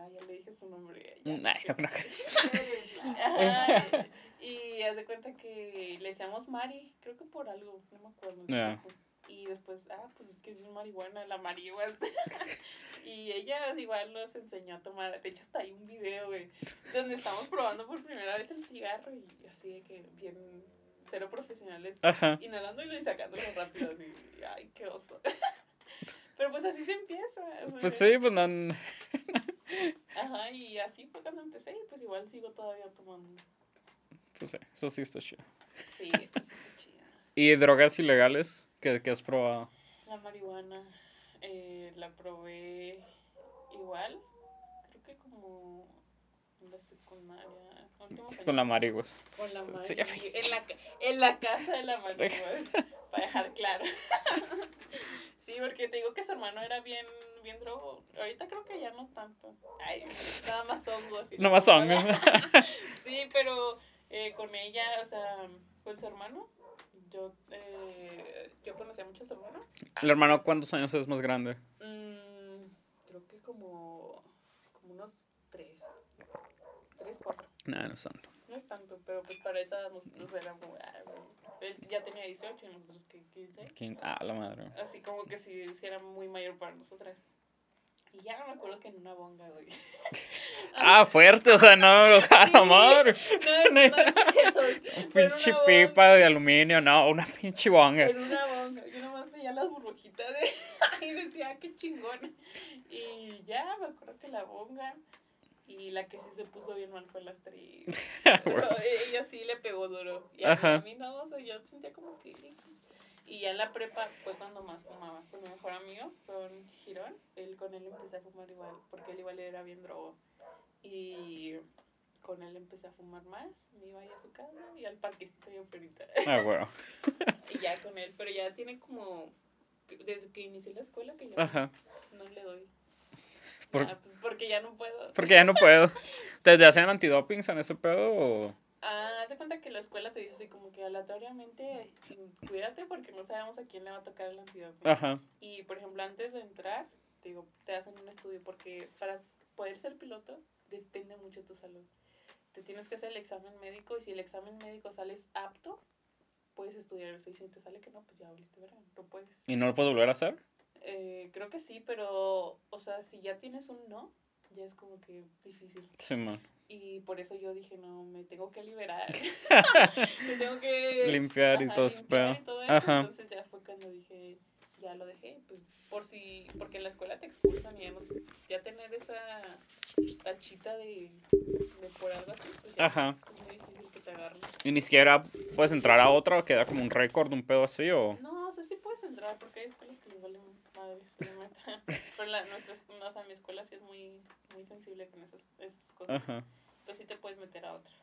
Ah, ya le dije su nombre. ya. No creo que- Ajá, y haz de cuenta que le decíamos Mari, creo que por algo, no me acuerdo. no. Y después, ah, pues es que es marihuana, la marihuana. y ella igual nos enseñó a tomar, de hecho hasta hay un video, güey, donde estamos probando por primera vez el cigarro y así de que bien, cero profesionales, Ajá. inhalándolo y sacándolo rápido. Así, ay, qué oso. Pero pues así se empieza. Pues sí, pues no. Ajá, y así fue cuando empecé y pues igual sigo todavía tomando. Pues sí, eso sí está chido. Sí, está chida. ¿Y drogas ilegales que, que has probado? La marihuana eh, la probé igual, creo que como en la secundaria. Con la años. Mari, güey. Con la Sí, Mari. En la, en la casa de la Mari, güey, para dejar claro. Sí, porque te digo que su hermano era bien, bien drogo. Ahorita creo que ya no tanto. Ay, nada más hongos. y No más hongos. Sí, pero eh, con ella, o sea, con su hermano, yo, eh, yo conocía mucho a su hermano. ¿El hermano cuántos años es más grande? Mm, creo que como, como unos tres. Tres, cuatro. Nah, no es tanto. No es tanto, pero pues para esa edad nosotros éramos, ah. Él ya tenía 18 y nosotros que 15. ¿Quién? Ah, la madre. Así como que sí, sí era muy mayor para nosotras. Y ya me acuerdo que en una bonga, güey. Ah, fuerte, o sea, no, a la madre. No, no, no, pinche pipa de aluminio, no, una pinche bonga. En una bonga. Yo nomás veía las burbujitas de... y decía, "Ah, qué chingón. Y ya me acuerdo que la bonga. Y la que sí se puso bien mal fue la actriz. Pero ella sí le pegó duro. Y a, mí, Ajá. a mí no, o sea, yo sentía como que... Y ya en la prepa fue cuando más fumaba. Con mi mejor amigo, con Girón. Él con él empecé a fumar igual. Porque él igual era bien drogo. Y con él empecé a fumar más. Me iba ahí a su casa y al parquecito yo perita. Ah. Y ya con él, pero ya tiene como. Desde que inicié la escuela que ya Ajá. no le doy. Por- Ah, pues porque ya no puedo. Porque ya no puedo. ¿Te hacen antidopings en ese pedo o...? Ah, haz de cuenta que la escuela te dice así como que aleatoriamente cuídate porque no sabemos a quién le va a tocar el antídoto. Ajá. Y por ejemplo, antes de entrar, te digo, te hacen un estudio porque para poder ser piloto depende mucho de tu salud. Te tienes que hacer el examen médico y si el examen médico sales apto, puedes estudiar si te sale que no, pues ya volviste verano, no puedes. ¿Y no lo puedes volver a hacer? Eh, creo que sí, pero, o sea, si ya tienes un no, ya es como que difícil. Sí, man. Y por eso yo dije, no, me tengo que liberar. me tengo que Limpiar y todo ese limpiar pedo. y todo eso. Ajá. Entonces ya fue cuando dije, ya lo dejé. Pues por si, porque en la escuela te expulsan y ya, no- ya tener esa tachita de, de por algo así, pues ya Ajá. es muy difícil que te agarren. ¿Y ni siquiera puedes entrar a otra o queda como un récord, un pedo así o...? No, o sea, sí puedes entrar porque hay escuelas que les valen madres, la neta. Pero la, nuestra, o sea, mi escuela sí es muy, muy sensible con esas, esas cosas. Ajá. Pues sí te puedes meter a otra.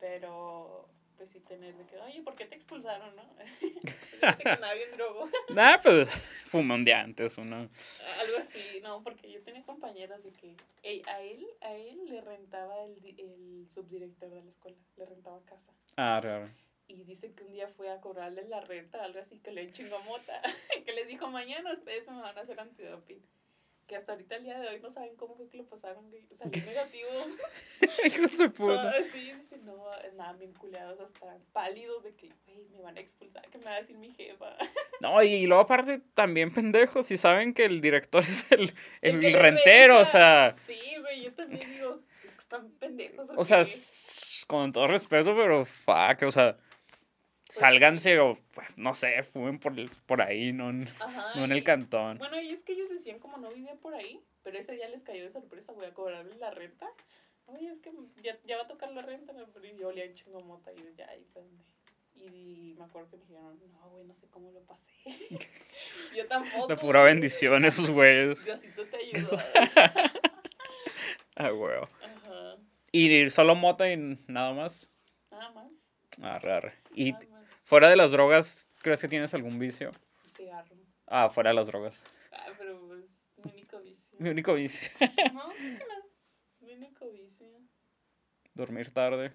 Pero, pues sí tener de que, oye, ¿por qué te expulsaron, no? Que bien drogo. Nah, pues fumé un día antes, uno. Algo así, no, porque yo tenía compañeras de que a él, a él le rentaba el, el subdirector de la escuela, le rentaba casa. Ah, raro. Y dice que un día fue a cobrarle la renta, algo así, que le chingó mota. que les dijo, mañana ustedes me van a hacer antidoping. Que hasta ahorita, el día de hoy, no saben cómo fue que lo pasaron. güey. Salió negativo. Hijos de puta. así, dice, no, nada, bien culeados, hasta pálidos de que, güey, me van a expulsar, que me va a decir mi jefa. No, y luego aparte también pendejos, si saben que el director es el, el que le rentero, o sea, Sí, güey, yo también digo, es que están pendejos. o sea, qué?". s- con todo respeto, pero fuck, o sea, sálganse o, no sé, fumen por, por ahí, no, Ajá, no en el cantón. Bueno, y es que ellos decían como no vivía por ahí, pero ese día les cayó de sorpresa, voy a cobrarle la renta. Oye, es que ya, ya va a tocar la renta. Pero yo olía un chingo mota y yo, ya, ahí fue donde. Y me acuerdo que me dijeron, no, güey, no sé cómo lo pasé. yo tampoco. La pura bendición, esos güeyes. Diosito te ayudó. Ah, huevo. Ajá. Y solo mota y nada más. Nada más. Ah, raro. Y nada más. Fuera de las drogas, ¿crees que tienes algún vicio? Cigarro. Ah, fuera de las drogas. Ah, pero pues, mi único vicio. Mi único vicio. No, no. Mi único vicio. Dormir tarde.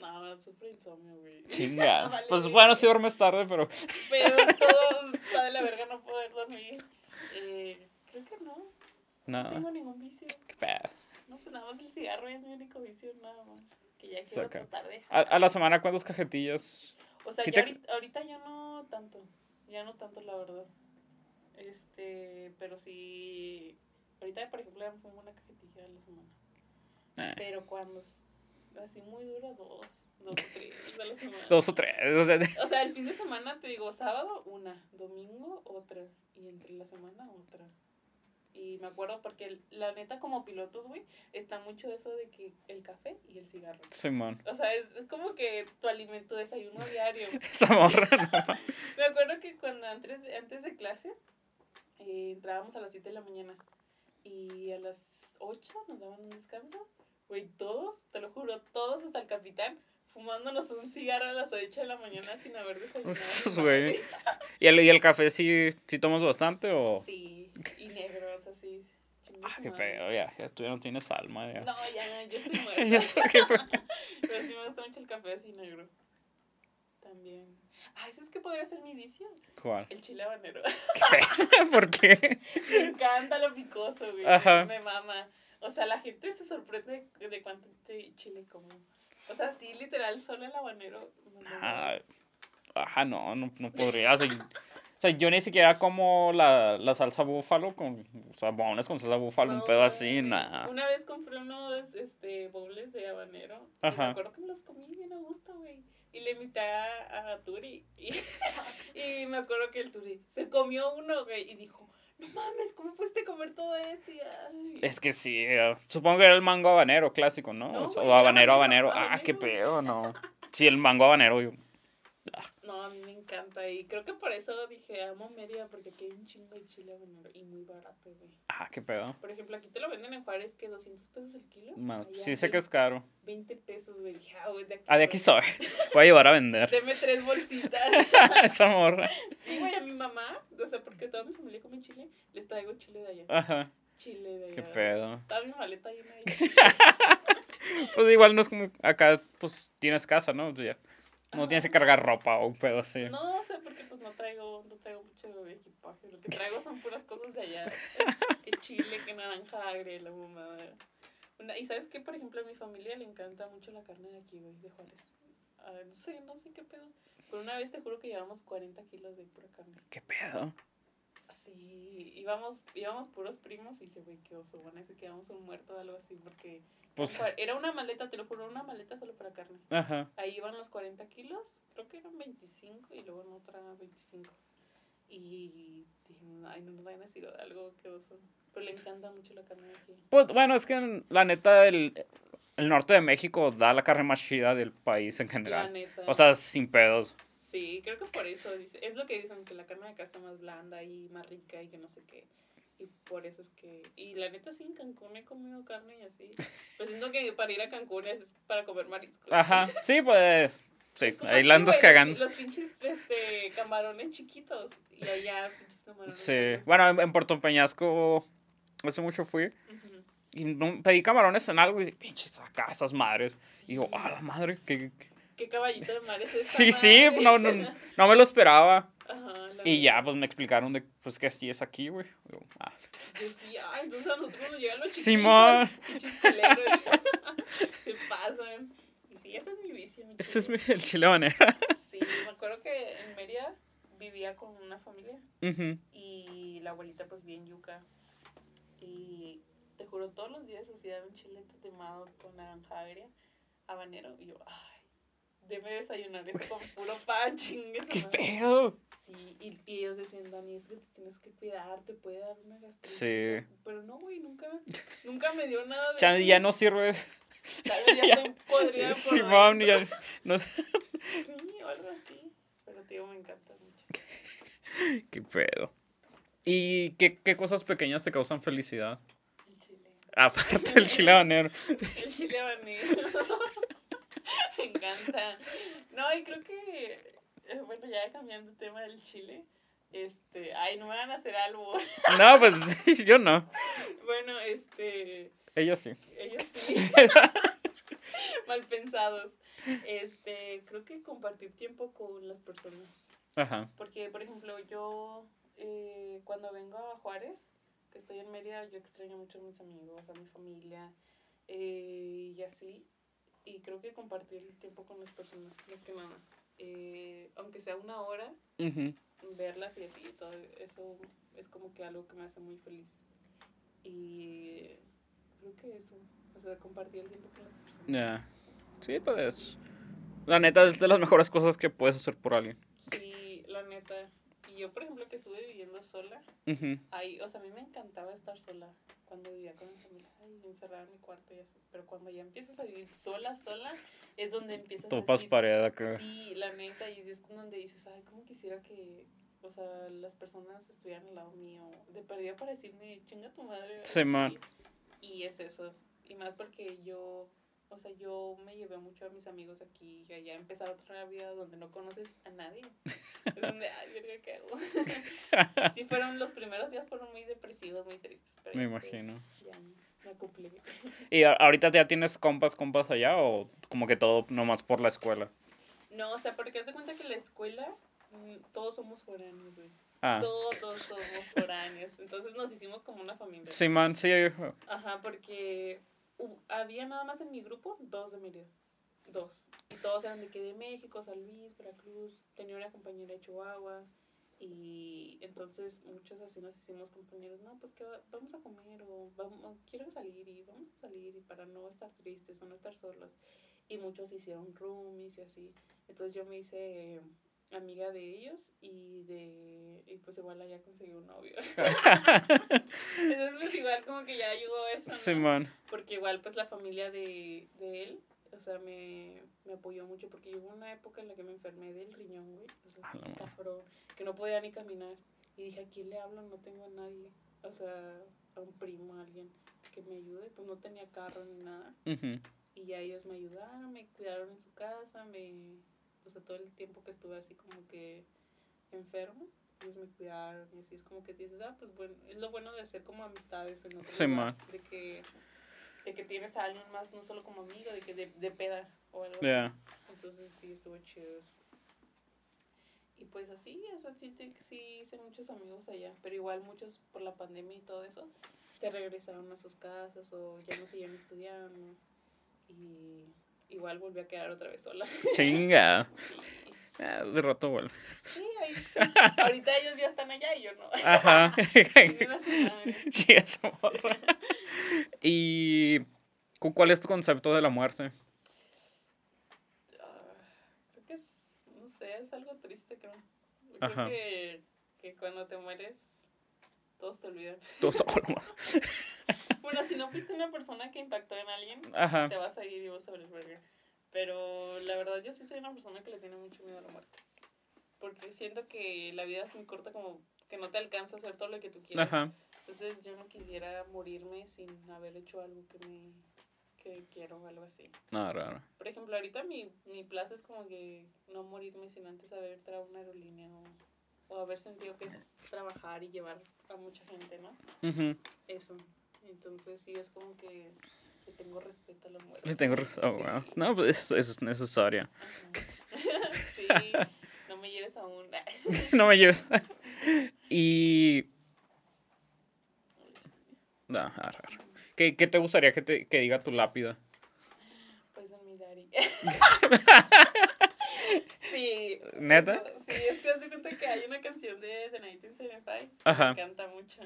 No, sufro insomnio, güey. Chinga. Vale, Pues bueno, si duermes tarde, pero. Pero todo está de la verga no poder dormir. Eh, creo que no. No Nada. tengo ningún vicio. Qué pedo. No, pues nada más el cigarro es mi único vicio, nada más. Que ya quiero Saca. tratar de A, a la semana, ¿cuántas cajetillas? O sea, sí ya te- ahorita, ahorita ya no tanto. Ya no tanto, la verdad. Este, pero sí. Ahorita, por ejemplo, ya me fumo una cajetilla a la semana. Eh, Pero cuando así muy dura, dos. dos o tres a la semana. Dos o tres. O sea, O sea, el fin de semana te digo, sábado una, domingo otra, y entre la semana otra. Y me acuerdo porque la neta como pilotos, güey, está mucho eso de que el café y el cigarro. Simón. O sea, es, es como que tu alimento, desayuno diario. Esa morra, no. Me acuerdo que cuando antes, antes de clase eh, entrábamos a las 7 de la mañana y a las 8 nos daban un descanso. Güey, todos, te lo juro, todos hasta el capitán fumándonos un cigarro a las 8 de la mañana sin haber desayunado. ¿Y el, ¿Y el café sí, sí tomas bastante o...? Sí, así. Ah, qué feo, ya, ya tú ya no tienes alma, ya. No, ya, yo estoy ya muerta. sé qué fue. Pero sí me gusta mucho el café así negro. También. Ah, ¿eso es que podría ser mi vicio? ¿Cuál? El chile habanero. ¿Qué? ¿Por qué? Me encanta lo picoso, güey. Ajá. Me mama. O sea, la gente se sorprende de cuánto chile como. O sea, sí, literal, solo el habanero. Ah, Ajá, no, no, no podría. O sea, o sea, yo ni siquiera como la, la salsa búfalo con, o sea, bones con salsa búfalo, un pedo así, nada. Una vez compré unos este, bowls de habanero. Y Ajá. me acuerdo que me los comí bien a gusto, güey. Y le invité a, a Turi. Y, y me acuerdo que el Turi se comió uno, güey. Y dijo, no mames, ¿cómo pudiste comer todo esto? Y. Es que sí, eh, supongo que era el mango habanero clásico, ¿no? No, o, güey, habanero, habanero, habanero. Ah, qué pedo, no. Sí, el mango habanero. yo- No, a mí me encanta. Y creo que por eso dije, amo Mérida, porque aquí hay un chingo de chile. Y muy barato, güey. Ah, qué pedo. Por ejemplo, aquí te lo venden en Juárez, que 200 pesos el kilo. Sí sé que es caro. 20 pesos, güey. Ah, güey, de aquí Ah, de aquí soy. Voy a llevar a vender. Deme tres bolsitas. Esa morra. Sí, güey, a mi mamá, o sea, porque toda mi familia come chile, les traigo chile de allá. Ajá, Chile de allá. qué pedo. Toda mi maleta llena de Pues igual no es como acá, pues tienes casa, ¿no? O sea, no tienes que cargar ropa o un pedo así. No, o sea, porque pues no traigo, no traigo mucho equipaje. Lo que traigo son puras cosas de allá. que chile, que naranja agria, la mamada. Una, y sabes que, por ejemplo, a mi familia le encanta mucho la carne de aquí, güey, de Juárez. Ah, no sé, no sé qué pedo. Pero una vez te juro que llevamos 40 kilos de pura carne. ¿Qué pedo? Sí, íbamos, íbamos puros primos y dice, güey, qué oso, van a decir que íbamos un muerto o algo así, porque Pues, era una maleta, te lo juro, una maleta solo para carne. ajá. Ahí iban los 40 kilos, creo que eran 25 y luego en otra 25. Y dije, ay, no nos vayan a decir algo, qué oso. Pero le encanta mucho la carne de aquí. Pues bueno, es que en- la neta el, el norte de México da la carne más chida del país en La general. neta. O sea, sin pedos. Sí, creo que por eso dice, es lo que dicen, que la carne de acá está más blanda y más rica y que no sé qué. Y por eso es que. Y la neta, sí, en Cancún he comido carne y así. Pues siento que para ir a Cancún es para comer mariscos. Ajá, sí, pues. Sí, ahí la andas cagando. Los, pinches este, camarones chiquitos. Y allá, pinches camarones. Sí. Bueno, en, en Puerto Peñasco hace mucho fui. Ujú. Y no- pedí camarones en algo y dije, pinches acá, esas madres. Y digo, Sí. ah, la madre, que. ¿Qué caballito de mar es esta Sí, sí, madre? no, no, no me lo esperaba. Ajá, Y ya, pues me explicaron de, pues que así es aquí, güey. Ah, Yo sí, ay, entonces a nosotros nos llegan los Simón. Se pasan. Y sí, ese es mi vicio. mi ese es mi- el chile habanero. Sí, me acuerdo que en Mérida vivía con una familia Ujú. y la abuelita pues bien yuca. Y te juro, todos los días hacía un chile tatemado con naranja agria, habanero. Y yo, ay, debe desayunar es con puro pan, chingue. ¿Qué madre". pedo? Sí, y, y ellos decían, Dani, es que te tienes que cuidar, te puede dar una gastritis. Sí. Pero no, güey, nunca, nunca me dio nada de Ya, eso. ya no sirves. Tal vez ya, ya- estoy podrida Simón, ya. No, Sí, algo así. Pero tío, me encanta mucho. qué pedo. ¿Y qué, qué cosas pequeñas te causan felicidad? El chile. Aparte del chile habanero. El chile habanero. me encanta. No, y creo que, eh, bueno, ya cambiando el tema del chile. Este, ay, no me van a hacer algo. No, pues yo no. bueno, este, Ella sí. ellos sí. Mal pensados. Este, creo que compartir tiempo con las personas. Ajá. Porque, por ejemplo, yo eh, cuando vengo a Juárez, que estoy en Mérida, yo extraño mucho a mis amigos, a mi familia eh, y así. Y creo que compartir el tiempo con las personas, más que nada. Eh, aunque sea una hora, Ujú. verlas y así, todo eso es como que algo que me hace muy feliz. Y creo que eso, o sea, compartir el tiempo con las personas. Ya. Sí, pues. La neta es de las mejores cosas que puedes hacer por alguien. Sí, la neta. Y yo, por ejemplo, que estuve viviendo sola, ahí, o sea, a mí me encantaba estar sola cuando vivía con mi familia, ay, encerrada en mi cuarto y así. Pero cuando ya empiezas a vivir sola, sola, es donde empiezas a Topas decir, pared acá. Sí, la neta, y es donde dices, ay, cómo quisiera que, o sea, las personas estuvieran al lado mío, de perdida para decirme, chinga tu madre. Sí, man. Y es eso, y más porque yo, o sea, yo me llevé mucho a mis amigos aquí, y allá empezar otra vida donde no conoces a nadie. es donde, ay, verga, ¿qué hago? sí, fueron, los primeros días fueron muy depresivos, muy tristes. Pero Me imagino. Ya me acoplé. ¿Y ahorita ya tienes compas, compas allá o como que todo nomás por la escuela? No, o sea, porque haz de cuenta que la escuela, mm, todos somos foráneos, güey. Ah, Todos somos foráneos. Entonces nos hicimos como una familia. sí, man, sí. Ajá, porque hu- había nada más en mi grupo dos de Mérida. Dos. Y todos eran de que de México, San Veracruz. Tenía una compañera de Chihuahua. Y entonces muchos así nos hicimos compañeros. No, pues que va- vamos a comer o vamos, quiero salir y vamos a salir y para no estar tristes o no estar solos. Y muchos hicieron roomies y así. Entonces yo me hice amiga de ellos y de y pues igual allá conseguí un novio. Entonces pues igual como que ya ayudó eso. Porque igual pues la familia de, de él, o sea, me, me apoyó mucho porque hubo una época en la que me enfermé del riñón, güey. O sea, cabrón, que no podía ni caminar. Y dije, ¿a quién le hablo? No tengo a nadie. O sea, a un primo, a alguien que me ayude. Pues no tenía carro ni nada. Y ya ellos me ayudaron, me cuidaron en su casa, me... O sea, todo el tiempo que estuve así como que enfermo, ellos me cuidaron y así es como que dices, ah, pues bueno, es lo bueno de hacer como amistades en otro Sí, lugar, de que, de que tienes a alguien más, no solo como amigo, de que de, de peda o algo Ya. así. Entonces sí, estuvo chido eso. Y pues así, o sea, sí, te- sí hice muchos amigos allá, pero igual muchos por la pandemia y todo eso, se regresaron a sus casas o ya no siguieron estudiando. Y igual volví a quedar otra vez sola. Chinga. Ah, de rato vuelve. sí, ahí. Ahorita ellos ya están allá y yo no. Ajá. Sí, esa morra. ¿Y cu- cuál es tu concepto de la muerte? Ah, creo que es, no sé, es algo triste, creo. Ajá. Creo que, que cuando te mueres, todos te olvidan. Solo. Bueno, si no fuiste una persona que impactó en alguien, Ajá. te vas a ir y vas a ver verga. Pero la verdad, yo sí soy una persona que le tiene mucho miedo a la muerte. Porque siento que la vida es muy corta, como que no te alcanza a hacer todo lo que tú quieres. Ajá. Entonces, yo no quisiera morirme sin haber hecho algo que me que quiero o algo así. No, raro. Por ejemplo, ahorita mi, mi plazo es como que no morirme sin antes haber entrado a una aerolínea o, o haber sentido que es trabajar y llevar a mucha gente, ¿no? Ujú. Eso. Entonces sí es como que, que tengo respeto a la muerte. Le tengo raz- oh, wow. No, pues eso, eso es necesario. Sí, no me lleves a un... no me lleves. y. No, ah, raro. ¿Qué, qué te gustaría que, te, que diga tu lápida? Pues en mi daddy. sí. ¿Neta? eso- sí, es que haz de cuenta que hay una canción de The 1975 Ajá. me encanta mucho.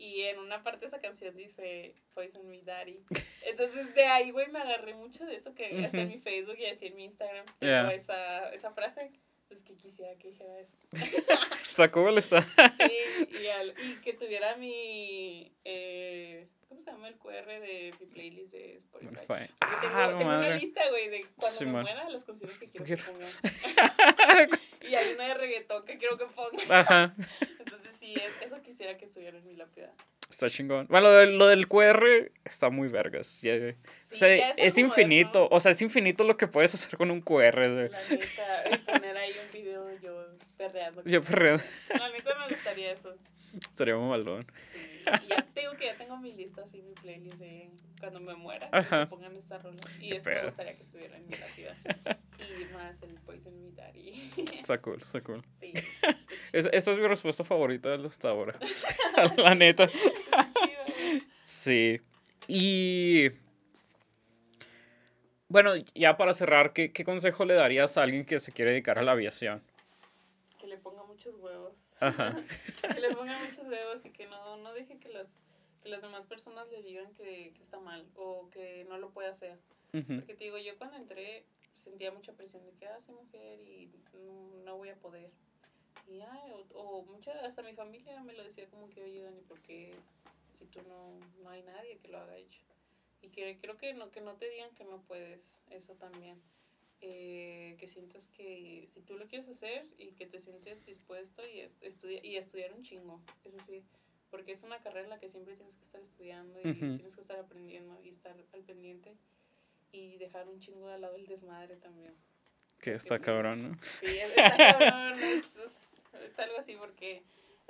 Y en una parte de esa canción dice Poison Me Daddy. Entonces de ahí, güey, me agarré mucho de eso que hasta en mi Facebook y así en mi Instagram tengo Yeah. esa, esa frase. Pues que quisiera que dijera eso. Está cool, está. Sí, y, al- y que tuviera mi. Eh, ¿Cómo se llama el QR de mi playlist de Spotify? Porque Ah, tengo, una lista, güey, de cuando Sí, me man. muera las canciones que quiero Quiero- que pongan. y hay una de reggaetón que quiero que pongan. Ajá. Sí, es- eso quisiera que estuviera en mi lápida. Está chingón. Bueno, lo del, lo del QR está muy vergas. ya- o Sí, sea, ya es algo infinito. moderno, O sea, es infinito lo que puedes hacer con un QR. La neta, y poner ahí un video yo perreando. Yo perreo. La neta me gustaría eso. Sería muy malón. Sí, y ya tengo que ya tengo mi lista así, mi playlist de cuando me muera, que pongan esta rola. Y Qué eso me gustaría que estuviera en mi lápida. Y más el Poison Me Daddy. Está cool, está cool. Sí. Es- esta es mi respuesta favorita hasta ahora. La neta. Sí. Y. Bueno, ya para cerrar, ¿qué, ¿qué consejo le darías a alguien que se quiere dedicar a la aviación? Que le ponga muchos huevos. Ajá. que le ponga muchos huevos y que no, no deje que las, que las demás personas le digan que, que está mal o que no lo puede hacer. Porque te digo, yo cuando entré, sentía mucha presión de que, ah, soy mujer y no, no voy a poder. Y, ay, o, o mucha, hasta mi familia me lo decía como que, oye, Dani, ¿por qué si tú no, no hay nadie que lo haga hecho? Y que creo que no, que no te digan que no puedes, eso también. Eh, que sientas que si tú lo quieres hacer y que te sientes dispuesto y, es- estudia, y estudiar un chingo, eso sí, porque es una carrera en la que siempre tienes que estar estudiando y tienes que estar aprendiendo y estar al pendiente y dejar un chingo de lado el desmadre también. Que está sí. cabrón, ¿no? Sí, es- está cabrón, es, es, es algo así porque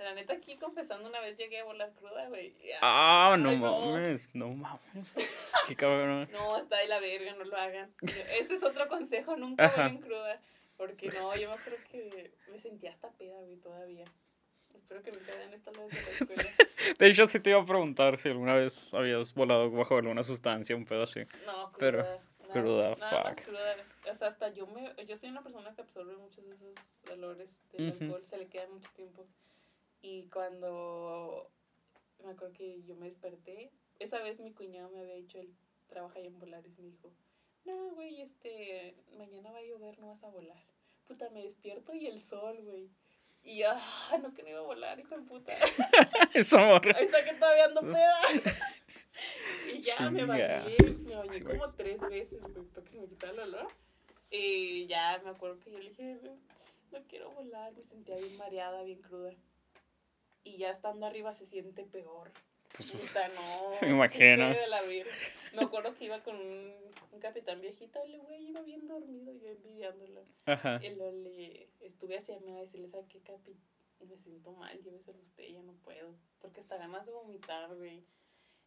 la neta aquí confesando una vez llegué a volar cruda, güey. Ah, no ay, mames, no mames. Qué cabrón. No, está de la verga, no lo hagan. Ese es otro consejo, nunca vuelen cruda. Porque no, yo me acuerdo que me sentía hasta peda, güey, todavía. Espero que nunca vean esta vez de la escuela. De hecho, sí te iba a preguntar si alguna vez habías volado bajo alguna sustancia, un pedo así. No, cruda. Pero, nada, cruda, nada más fuck. cruda. O sea, hasta yo me, yo soy una persona que absorbe muchos de esos olores del Ujú. alcohol, se le queda mucho tiempo. Y cuando me acuerdo que yo me desperté, esa vez mi cuñado me había dicho, él trabaja allá en Volaris, me dijo, no, güey, este, mañana va a llover, no vas a volar. Puta, me despierto y el sol, güey. Y yo, ah, no que no iba a volar, hijo de puta. Eso. Ahí está que todavía ando peda. y ya me bañé, me bañé como tres veces, güey, para que se me quitara el olor. Y ya me acuerdo que yo le dije, "Güey, no quiero volar, me sentía bien mareada, bien cruda. Y ya estando arriba se siente peor. Puta, no. me imagino. de la. Me acuerdo que iba con un, un capitán viejito, el güey iba bien dormido, yo envidiándolo. Ajá. Y luego le estuve hacia mí a decirle, ¿sabe qué, Capi? Me siento mal, lléveselo usted, ya no puedo. Porque hasta ganas de vomitar, güey.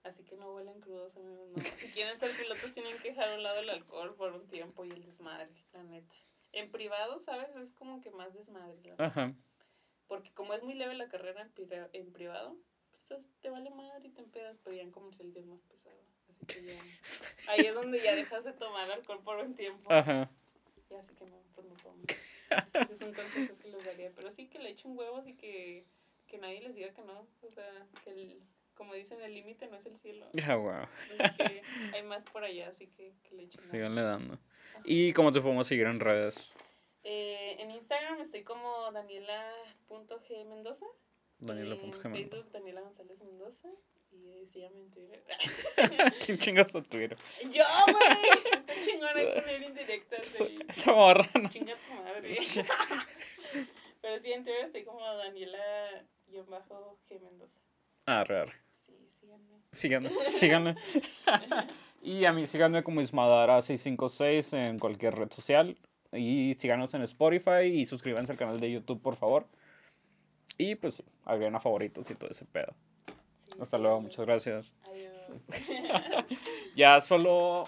Así que no huelen crudos, amigos, no. Si quieren ser pilotos tienen que dejar a un lado el alcohol por un tiempo y el desmadre, la neta. En privado, ¿sabes? Es como que más desmadre. Ajá. Porque como es muy leve la carrera en, pri- en privado, pues te, vale madre y te empedas, pero ya en comercial ya es más pesado. Así que ya... Ahí es donde ya dejas de tomar alcohol por un tiempo. Ajá. Y así que no, pues no tomo. Ese es un consejo que les daría. Pero sí que le echen huevos y que, que nadie les diga que no. O sea, que el, como dicen, el límite no es el cielo. Ya, wow. Así que hay más por allá, así que, que le echen. Síganle dando. Ajá. ¿Y cómo te podemos seguir en redes? Eh, en Instagram estoy como daniela.gmendoza. Daniela En punto Gemelo. Facebook Daniela González Mendoza. Y eh, síganme en Twitter. ¿Quién chingas tu Twitter? ¡Yo, güey! Está chingón ahí poner indirectas. Esa, de- esa morra, ¿no? Chinga tu madre. Pero sí, en Twitter estoy como Daniela-G Mendoza. Ah, raro. Sí, síganme. Síganme, síganme. y a mí síganme como Ismadara656 en cualquier red social. Y síganos en Spotify y suscríbanse al canal de YouTube, por favor. Y pues agreguen a favoritos y todo ese pedo. Sí, Hasta luego, muchas gracias. Adiós. Ya solo